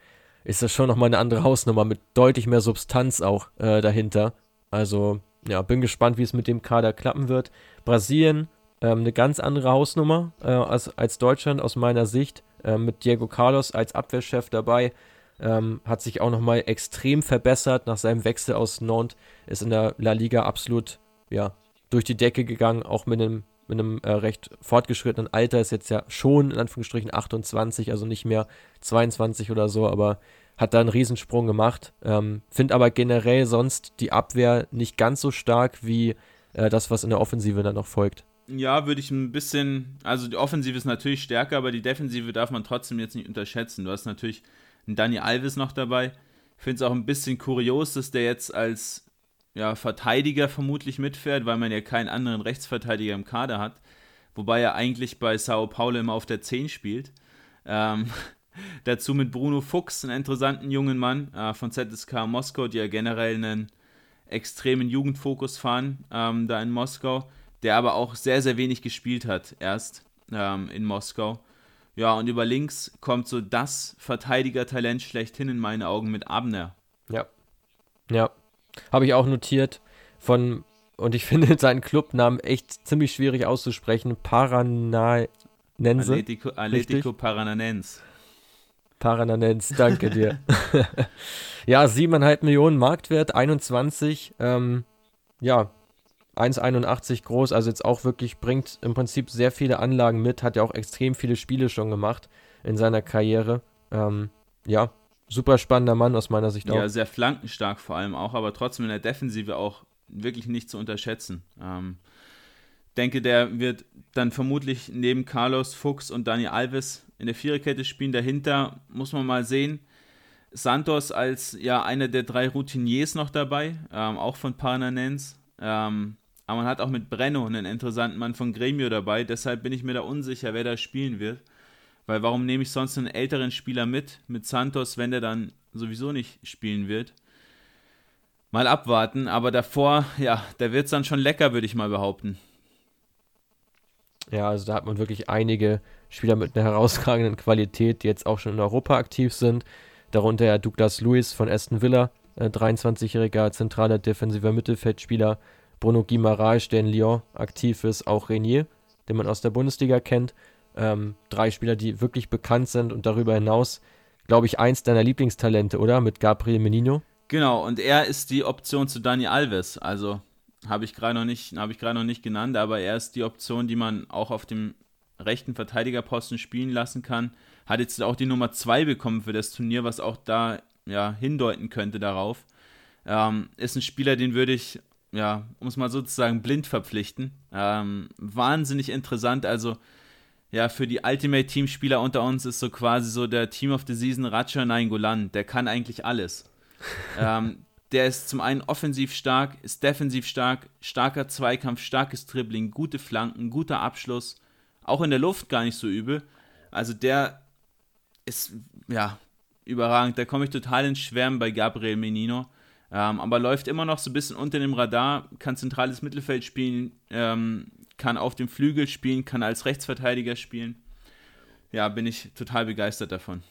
ist das schon nochmal eine andere Hausnummer mit deutlich mehr Substanz auch äh, dahinter. Also, ja, bin gespannt, wie es mit dem Kader klappen wird. Brasilien, ähm, eine ganz andere Hausnummer äh, als, als Deutschland aus meiner Sicht. Äh, mit Diego Carlos als Abwehrchef dabei. Ähm, hat sich auch nochmal extrem verbessert nach seinem Wechsel aus Nantes. Ist in der La Liga absolut ja, durch die Decke gegangen, auch mit einem mit einem äh, recht fortgeschrittenen Alter, ist jetzt ja schon in Anführungsstrichen 28, also nicht mehr 22 oder so, aber hat da einen Riesensprung gemacht. Ähm, Finde aber generell sonst die Abwehr nicht ganz so stark wie äh, das, was in der Offensive dann noch folgt. Ja, würde ich ein bisschen, also die Offensive ist natürlich stärker, aber die Defensive darf man trotzdem jetzt nicht unterschätzen. Du hast natürlich einen Dani Alves noch dabei. Ich finde es auch ein bisschen kurios, dass der jetzt als ja, Verteidiger vermutlich mitfährt, weil man ja keinen anderen Rechtsverteidiger im Kader hat. Wobei er eigentlich bei Sao Paulo immer auf der 10 spielt. Ähm, [LAUGHS] dazu mit Bruno Fuchs, einen interessanten jungen Mann äh, von ZSK Moskau, die ja generell einen extremen Jugendfokus fahren, ähm, da in Moskau, der aber auch sehr, sehr wenig gespielt hat, erst ähm, in Moskau. Ja, und über links kommt so das Verteidigertalent schlechthin in meinen Augen mit Abner. Ja. Ja, habe ich auch notiert. Von, und ich [LAUGHS] finde seinen Clubnamen echt ziemlich schwierig auszusprechen. Paranense. Atletico, Atletico Paranense. Paranense, danke dir. [LAUGHS] [LAUGHS] ja, 7,5 Millionen Marktwert, 21. Ähm, ja, 1,81 groß, also jetzt auch wirklich bringt im Prinzip sehr viele Anlagen mit, hat ja auch extrem viele Spiele schon gemacht in seiner Karriere. Ähm, ja, super spannender Mann aus meiner Sicht auch. Ja, sehr flankenstark vor allem auch, aber trotzdem in der Defensive auch wirklich nicht zu unterschätzen. Ähm, denke, der wird dann vermutlich neben Carlos Fuchs und Dani Alves in der Viererkette spielen. Dahinter muss man mal sehen. Santos als ja einer der drei Routiniers noch dabei, ähm, auch von Parnanens. Ähm, aber man hat auch mit Brenno einen interessanten Mann von Gremio dabei. Deshalb bin ich mir da unsicher, wer da spielen wird. Weil warum nehme ich sonst einen älteren Spieler mit, mit Santos, wenn der dann sowieso nicht spielen wird? Mal abwarten, aber davor, ja, da wird es dann schon lecker, würde ich mal behaupten. Ja, also da hat man wirklich einige Spieler mit einer herausragenden Qualität, die jetzt auch schon in Europa aktiv sind. Darunter ja Douglas Lewis von Aston Villa, äh, 23-jähriger zentraler defensiver Mittelfeldspieler. Bruno Guimaraes, der in Lyon aktiv ist, auch Renier, den man aus der Bundesliga kennt Ähm, drei Spieler, die wirklich bekannt sind und darüber hinaus, glaube ich, eins deiner Lieblingstalente, oder? Mit Gabriel Menino. Genau, und er ist die Option zu Dani Alves. Also habe ich gerade noch nicht, noch nicht genannt, aber er ist die Option, die man auch auf dem rechten Verteidigerposten spielen lassen kann. Hat jetzt auch die Nummer 2 bekommen für das Turnier, was auch da ja, hindeuten könnte darauf. Ähm, ist ein Spieler, den würde ich, ja, um es mal sozusagen blind verpflichten. Ähm, wahnsinnig interessant, also ja, für die Ultimate Team Spieler unter uns ist so quasi so der Team of the Season Raja Nainggolan. Der kann eigentlich alles. [LAUGHS] ähm, der ist zum einen offensiv stark, ist defensiv stark, starker Zweikampf, starkes Dribbling, gute Flanken, guter Abschluss, auch in der Luft gar nicht so übel. Also der ist, ja, überragend. Da komme ich total ins Schwärmen bei Gabriel Menino. Ähm, aber läuft immer noch so ein bisschen unter dem Radar, kann zentrales Mittelfeld spielen, ähm, kann auf dem Flügel spielen, kann als Rechtsverteidiger spielen. Ja, bin ich total begeistert davon.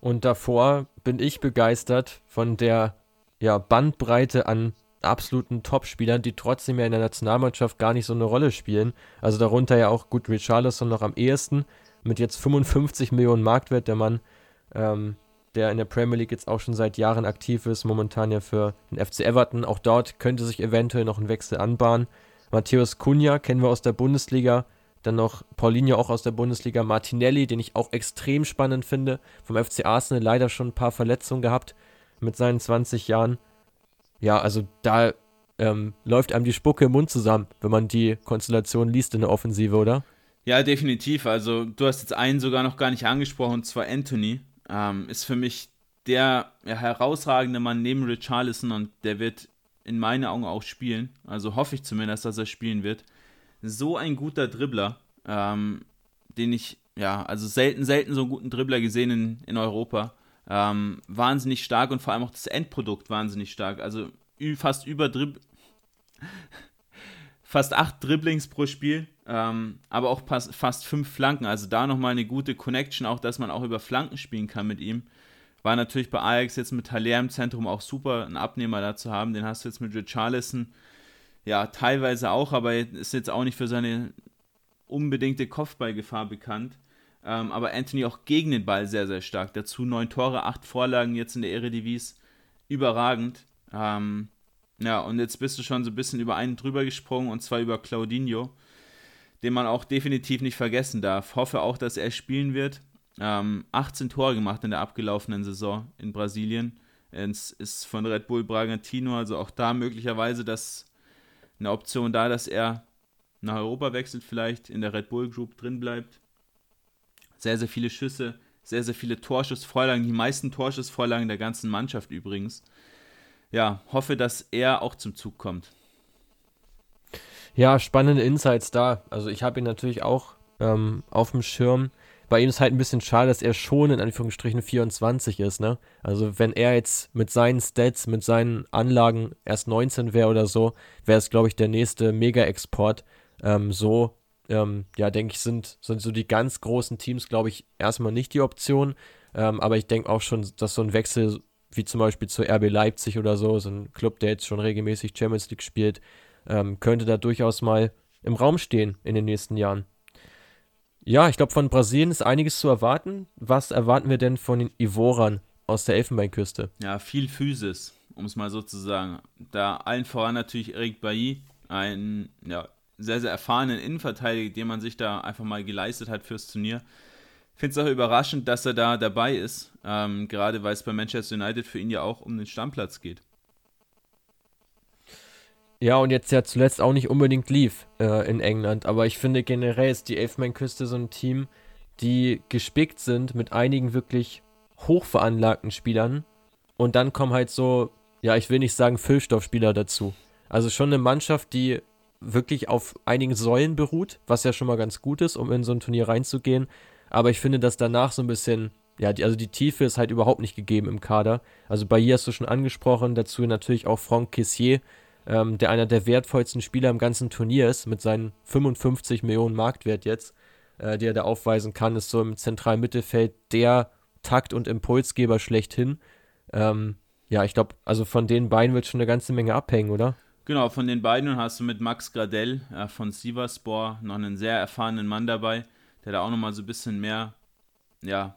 Und davor bin ich begeistert von der ja, Bandbreite an absoluten Topspielern, die trotzdem ja in der Nationalmannschaft gar nicht so eine Rolle spielen. Also darunter ja auch gut Richarlison noch am ehesten, mit jetzt 55 Millionen Marktwert, der Mann, ähm, der in der Premier League jetzt auch schon seit Jahren aktiv ist, momentan ja für den FC Everton. Auch dort könnte sich eventuell noch ein Wechsel anbahnen. Matthäus Cunha kennen wir aus der Bundesliga. Dann noch Paulinho auch aus der Bundesliga. Martinelli, den ich auch extrem spannend finde. Vom FC Arsenal leider schon ein paar Verletzungen gehabt mit seinen 20 Jahren. Ja, also da ähm, läuft einem die Spucke im Mund zusammen, wenn man die Konstellation liest in der Offensive, oder? Ja, definitiv. Also du hast jetzt einen sogar noch gar nicht angesprochen, und zwar Anthony. Ähm, ist für mich der herausragende Mann neben Richarlison und der wird in meinen Augen auch spielen. Also hoffe ich zumindest, dass er spielen wird. So ein guter Dribbler, ähm, den ich, ja, also selten, selten so einen guten Dribbler gesehen in, in Europa. Ähm, wahnsinnig stark und vor allem auch das Endprodukt wahnsinnig stark. Also fast über Dribb [LAUGHS] fast acht Dribblings pro Spiel, ähm, aber auch fast fünf Flanken. Also da nochmal eine gute Connection, auch dass man auch über Flanken spielen kann mit ihm. War natürlich bei Ajax jetzt mit Haller im Zentrum auch super, einen Abnehmer da zu haben. Den hast du jetzt mit Richarlison, ja, teilweise auch, aber ist jetzt auch nicht für seine unbedingte Kopfballgefahr bekannt. Ähm, aber Anthony auch gegen den Ball sehr, sehr stark. Dazu neun Tore, acht Vorlagen jetzt in der Eredivisie. Überragend. Ähm, ja, und jetzt bist du schon so ein bisschen über einen drüber gesprungen und zwar über Claudinho, den man auch definitiv nicht vergessen darf. Hoffe auch, dass er spielen wird. Ähm, 18 Tore gemacht in der abgelaufenen Saison in Brasilien. Es ist von Red Bull Bragantino, also auch da möglicherweise das eine Option da, dass er nach Europa wechselt, vielleicht in der Red Bull Group drin bleibt. Sehr, sehr viele Schüsse, sehr, sehr viele Torschussvorlagen, die meisten Torschussvorlagen der ganzen Mannschaft übrigens ja, hoffe, dass er auch zum Zug kommt. Ja, spannende Insights da. Also ich habe ihn natürlich auch ähm, auf dem Schirm. Bei ihm ist halt ein bisschen schade, dass er schon in Anführungsstrichen 24 ist, ne? Also wenn er jetzt mit seinen Stats, mit seinen Anlagen erst 19 wäre oder so, wäre es, glaube ich, der nächste Mega-Export. Ähm, so, ähm, ja, denke ich, sind, sind so die ganz großen Teams, glaube ich, erstmal nicht die Option. Ähm, aber ich denke auch schon, dass so ein Wechsel wie zum Beispiel zu RB Leipzig oder so, so ein Club, der jetzt schon regelmäßig Champions League spielt, ähm, könnte da durchaus mal im Raum stehen in den nächsten Jahren. Ja, ich glaube, von Brasilien ist einiges zu erwarten. Was erwarten wir denn von den Ivoran aus der Elfenbeinküste? Ja, viel Physis, um es mal so zu sagen. Da allen voran natürlich Eric Bailly, ein ja, sehr, sehr erfahrenen Innenverteidiger, den man sich da einfach mal geleistet hat fürs Turnier finde es auch überraschend, dass er da dabei ist, ähm, gerade weil es bei Manchester United für ihn ja auch um den Stammplatz geht. Ja, und jetzt ja zuletzt auch nicht unbedingt lief äh, in England, aber ich finde generell ist die Elfenbeinküste so ein Team, die gespickt sind mit einigen wirklich hochveranlagten Spielern und dann kommen halt so, ja, ich will nicht sagen Füllstoffspieler dazu. Also schon eine Mannschaft, die wirklich auf einigen Säulen beruht, was ja schon mal ganz gut ist, um in so ein Turnier reinzugehen, aber ich finde, dass danach so ein bisschen, ja, die, also die Tiefe ist halt überhaupt nicht gegeben im Kader. Also bei ihr hast du schon angesprochen, dazu natürlich auch Franck Kessier, ähm, der einer der wertvollsten Spieler im ganzen Turnier ist, mit seinen 55 Millionen Marktwert jetzt, äh, die er da aufweisen kann, ist so im zentralen Mittelfeld der Takt- und Impulsgeber schlechthin. Ähm, ja, ich glaube, also von den beiden wird schon eine ganze Menge abhängen, oder? Genau, von den beiden hast du mit Max Gradell äh, von Sivaspor noch einen sehr erfahrenen Mann dabei, der da auch nochmal so ein bisschen mehr ja,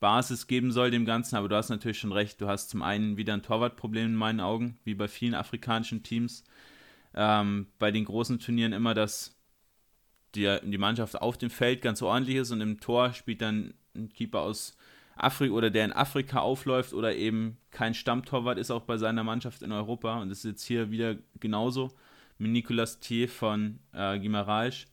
Basis geben soll dem Ganzen. Aber du hast natürlich schon recht, du hast zum einen wieder ein Torwartproblem in meinen Augen, wie bei vielen afrikanischen Teams. Ähm, bei den großen Turnieren immer, dass die, die Mannschaft auf dem Feld ganz ordentlich ist und im Tor spielt dann ein Keeper aus Afrika oder der in Afrika aufläuft oder eben kein Stammtorwart ist auch bei seiner Mannschaft in Europa und das ist jetzt hier wieder genauso mit Nicolas Thier von äh, Guimaraes.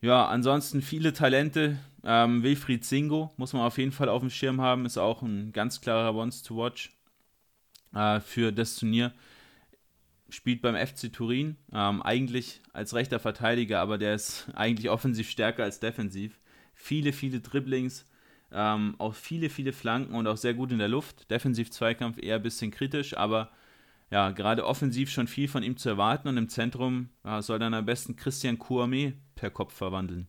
Ja, ansonsten viele Talente. Ähm, Wilfried Singo muss man auf jeden Fall auf dem Schirm haben, ist auch ein ganz klarer Once to Watch äh, für das Turnier. Spielt beim FC Turin, ähm, eigentlich als rechter Verteidiger, aber der ist [LAUGHS] eigentlich offensiv stärker als defensiv. Viele, viele Dribblings, ähm, auch viele, viele Flanken und auch sehr gut in der Luft. Defensiv-Zweikampf eher ein bisschen kritisch, aber ja, gerade offensiv schon viel von ihm zu erwarten und im Zentrum ja, soll dann am besten Christian Kouame per Kopf verwandeln.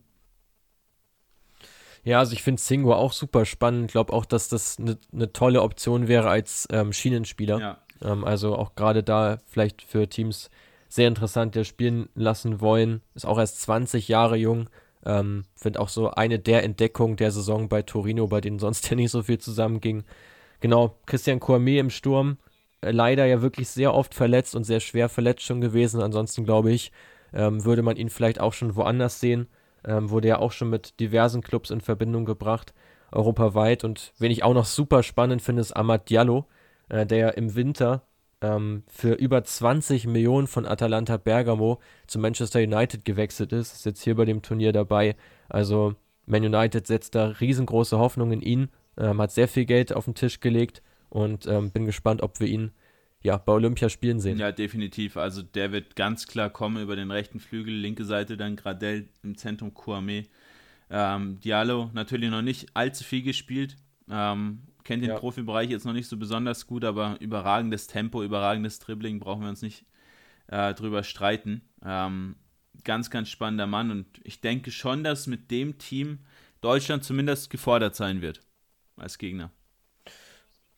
Ja, also ich finde Singo auch super spannend. Ich glaube auch, dass das eine ne tolle Option wäre als ähm, Schienenspieler. Ja. Ähm, also auch gerade da vielleicht für Teams sehr interessant, der spielen lassen wollen. Ist auch erst 20 Jahre jung. Ähm, Finde auch so eine der Entdeckungen der Saison bei Torino, bei denen sonst [LAUGHS] ja nicht so viel zusammenging. Genau, Christian Courmet im Sturm, leider ja wirklich sehr oft verletzt und sehr schwer verletzt schon gewesen. Ansonsten glaube ich, ähm, würde man ihn vielleicht auch schon woanders sehen. Ähm, wurde ja auch schon mit diversen Clubs in Verbindung gebracht, europaweit. Und wen ich auch noch super spannend finde, ist Amad Diallo, äh, der im Winter ähm, für über 20 Millionen von Atalanta Bergamo zu Manchester United gewechselt ist. Ist jetzt hier bei dem Turnier dabei. Also Man United setzt da riesengroße Hoffnung in ihn, ähm, hat sehr viel Geld auf den Tisch gelegt und ähm, bin gespannt, ob wir ihn ja, bei Olympia spielen sehen. Ja, definitiv. Also der wird ganz klar kommen über den rechten Flügel, linke Seite dann Gradel im Zentrum Kouame. Ähm, Diallo natürlich noch nicht allzu viel gespielt, ähm, kennt den ja. Profibereich jetzt noch nicht so besonders gut, aber überragendes Tempo, überragendes Dribbling, brauchen wir uns nicht äh, drüber streiten. Ähm, ganz, ganz spannender Mann und ich denke schon, dass mit dem Team Deutschland zumindest gefordert sein wird als Gegner.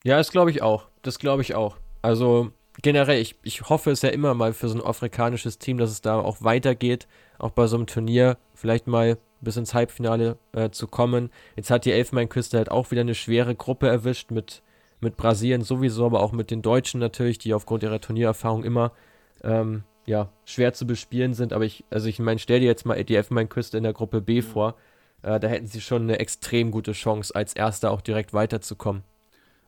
Ja, das glaube ich auch. Das glaube ich auch. Also generell, ich, ich hoffe es ja immer mal für so ein afrikanisches Team, dass es da auch weitergeht, auch bei so einem Turnier vielleicht mal bis ins Halbfinale äh, zu kommen. Jetzt hat die Elfenbeinküste halt auch wieder eine schwere Gruppe erwischt mit, mit Brasilien sowieso, aber auch mit den Deutschen natürlich, die aufgrund ihrer Turniererfahrung immer ähm, ja, schwer zu bespielen sind. Aber ich, also ich meine, stell dir jetzt mal die Elfenbeinküste in der Gruppe B mhm. vor. Äh, da hätten sie schon eine extrem gute Chance, als Erster auch direkt weiterzukommen.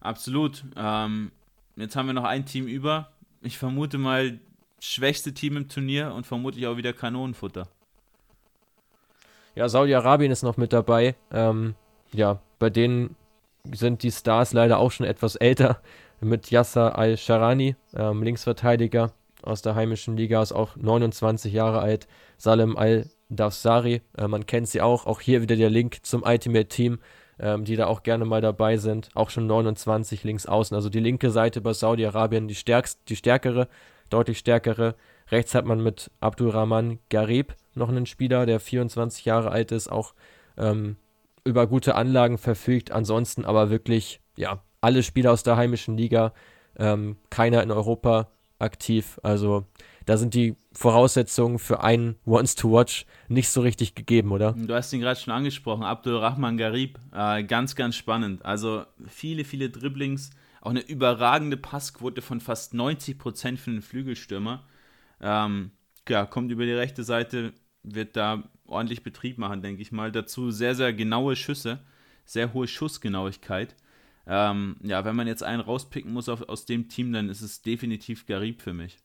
Absolut. Ähm, jetzt haben wir noch ein Team über. Ich vermute mal, schwächste Team im Turnier und vermutlich auch wieder Kanonenfutter. Ja, Saudi-Arabien ist noch mit dabei. Ähm, ja, bei denen sind die Stars leider auch schon etwas älter. Mit Yasser Al-Sharani, ähm, Linksverteidiger aus der heimischen Liga, ist auch 29 Jahre alt. Salem Al-Dafsari, äh, man kennt sie auch. Auch hier wieder der Link zum Ultimate Team, ähm, die da auch gerne mal dabei sind. Auch schon 29 links außen. Also die linke Seite bei Saudi-Arabien die, stärkst, die stärkere, deutlich stärkere. Rechts hat man mit Abdurrahman Garib noch einen Spieler, der 24 Jahre alt ist, auch ähm, über gute Anlagen verfügt. Ansonsten aber wirklich, ja, alle Spieler aus der heimischen Liga, ähm, keiner in Europa aktiv. Also da sind die Voraussetzungen für einen Once to Watch nicht so richtig gegeben, oder? Du hast ihn gerade schon angesprochen, Abdul Rahman Garib, äh, ganz, ganz spannend. Also viele, viele Dribblings, auch eine überragende Passquote von fast 90 Prozent für einen Flügelstürmer. Ähm, ja, kommt über die rechte Seite, wird da ordentlich Betrieb machen, denke ich mal. Dazu sehr, sehr genaue Schüsse, sehr hohe Schussgenauigkeit. Ähm, ja, wenn man jetzt einen rauspicken muss auf, aus dem Team, dann ist es definitiv Garib für mich.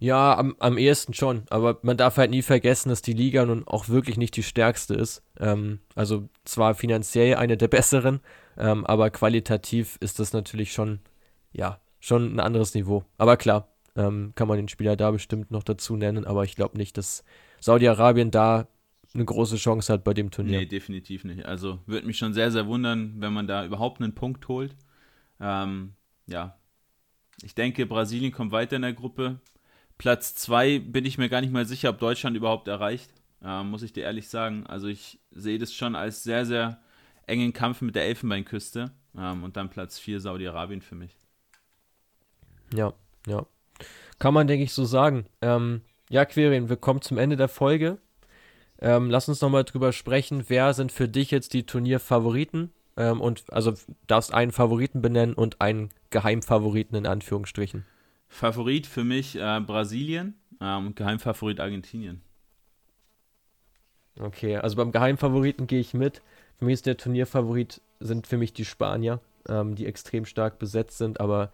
Ja, am, am ehesten schon. Aber man darf halt nie vergessen, dass die Liga nun auch wirklich nicht die stärkste ist. Ähm, also zwar finanziell eine der besseren, ähm, aber qualitativ ist das natürlich schon, ja, schon ein anderes Niveau. Aber klar, ähm, kann man den Spieler da bestimmt noch dazu nennen, aber ich glaube nicht, dass Saudi-Arabien da eine große Chance hat bei dem Turnier. Nee, definitiv nicht. Also würde mich schon sehr, sehr wundern, wenn man da überhaupt einen Punkt holt. Ähm, ja, ich denke, Brasilien kommt weiter in der Gruppe. Platz 2 bin ich mir gar nicht mal sicher, ob Deutschland überhaupt erreicht, äh, muss ich dir ehrlich sagen. Also ich sehe das schon als sehr, sehr engen Kampf mit der Elfenbeinküste. Ähm, und dann Platz 4 Saudi-Arabien für mich. Ja, Ja. Kann man, denke ich, so sagen. Ähm, ja, Querien, wir kommen zum Ende der Folge. Ähm, lass uns nochmal drüber sprechen, wer sind für dich jetzt die Turnierfavoriten? Ähm, und also darfst einen Favoriten benennen und einen Geheimfavoriten in Anführungsstrichen. Favorit für mich äh, Brasilien ähm, und Geheimfavorit Argentinien. Okay, also beim Geheimfavoriten gehe ich mit. Für mich ist der Turnierfavorit, sind für mich die Spanier, ähm, die extrem stark besetzt sind, aber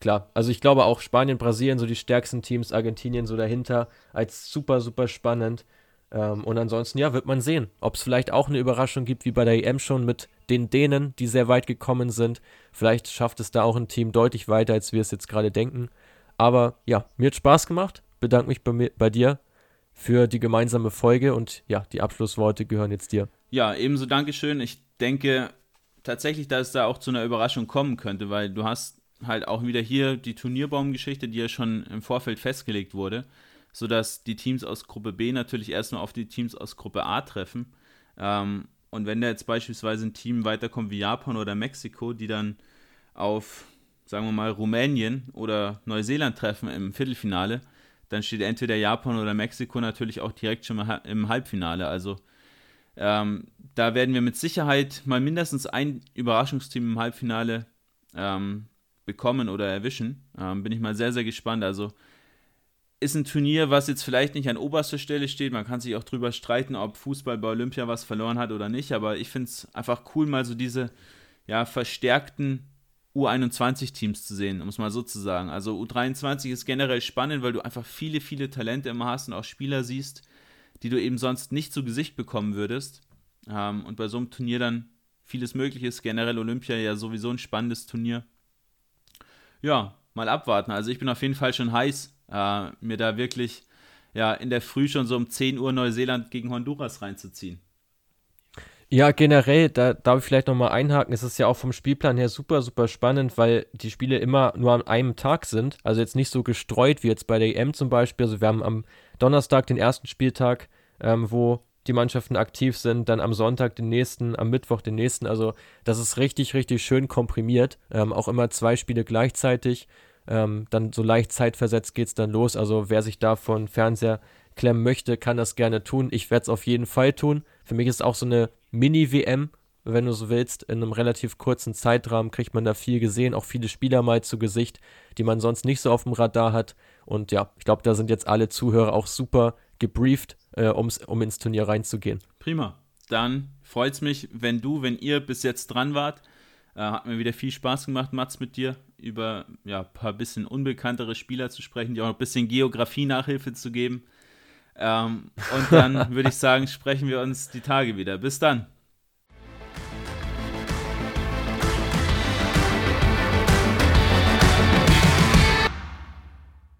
klar, also ich glaube auch Spanien, Brasilien, so die stärksten Teams, Argentinien so dahinter, als super, super spannend. Ähm, und ansonsten, ja, wird man sehen, ob es vielleicht auch eine Überraschung gibt, wie bei der EM schon mit den Dänen, die sehr weit gekommen sind. Vielleicht schafft es da auch ein Team deutlich weiter, als wir es jetzt gerade denken. Aber ja, mir hat Spaß gemacht. Bedanke mich bei, mir, bei dir für die gemeinsame Folge und ja, die Abschlussworte gehören jetzt dir. Ja, ebenso Dankeschön. Ich denke tatsächlich, dass es da auch zu einer Überraschung kommen könnte, weil du hast halt auch wieder hier die Turnierbaumgeschichte, die ja schon im Vorfeld festgelegt wurde, sodass die Teams aus Gruppe B natürlich erstmal auf die Teams aus Gruppe A treffen. Ähm, und wenn da jetzt beispielsweise ein Team weiterkommt wie Japan oder Mexiko, die dann auf, sagen wir mal, Rumänien oder Neuseeland treffen im Viertelfinale, dann steht entweder Japan oder Mexiko natürlich auch direkt schon mal im Halbfinale. Also ähm, da werden wir mit Sicherheit mal mindestens ein Überraschungsteam im Halbfinale ähm, bekommen oder erwischen. Ähm, bin ich mal sehr, sehr gespannt. Also ist ein Turnier, was jetzt vielleicht nicht an oberster Stelle steht. Man kann sich auch drüber streiten, ob Fußball bei Olympia was verloren hat oder nicht. Aber ich finde es einfach cool, mal so diese ja, verstärkten U21-Teams zu sehen, um es mal so zu sagen. Also U23 ist generell spannend, weil du einfach viele, viele Talente immer hast und auch Spieler siehst, die du eben sonst nicht zu Gesicht bekommen würdest. Ähm, und bei so einem Turnier dann vieles möglich ist. Generell Olympia ja sowieso ein spannendes Turnier. Ja, mal abwarten. Also ich bin auf jeden Fall schon heiß, äh, mir da wirklich ja, in der Früh schon so um 10 Uhr Neuseeland gegen Honduras reinzuziehen. Ja, generell, da darf ich vielleicht nochmal einhaken. Es ist ja auch vom Spielplan her super, super spannend, weil die Spiele immer nur an einem Tag sind. Also jetzt nicht so gestreut wie jetzt bei der EM zum Beispiel. Also wir haben am Donnerstag den ersten Spieltag, ähm, wo die Mannschaften aktiv sind, dann am Sonntag den nächsten, am Mittwoch den nächsten. Also das ist richtig, richtig schön komprimiert. Ähm, auch immer zwei Spiele gleichzeitig. Ähm, dann so leicht zeitversetzt geht es dann los. Also wer sich da von Fernseher klemmen möchte, kann das gerne tun. Ich werde es auf jeden Fall tun. Für mich ist es auch so eine Mini-WM, wenn du so willst. In einem relativ kurzen Zeitrahmen kriegt man da viel gesehen, auch viele Spieler mal zu Gesicht, die man sonst nicht so auf dem Radar hat. Und ja, ich glaube, da sind jetzt alle Zuhörer auch super gebrieft, äh, ums, um ins Turnier reinzugehen. Prima. Dann freut es mich, wenn du, wenn ihr bis jetzt dran wart. Äh, hat mir wieder viel Spaß gemacht, Mats, mit dir über ja, ein paar bisschen unbekanntere Spieler zu sprechen, die auch ein bisschen Geografie-Nachhilfe zu geben. Ähm, und dann [LAUGHS] würde ich sagen, sprechen wir uns die Tage wieder. Bis dann.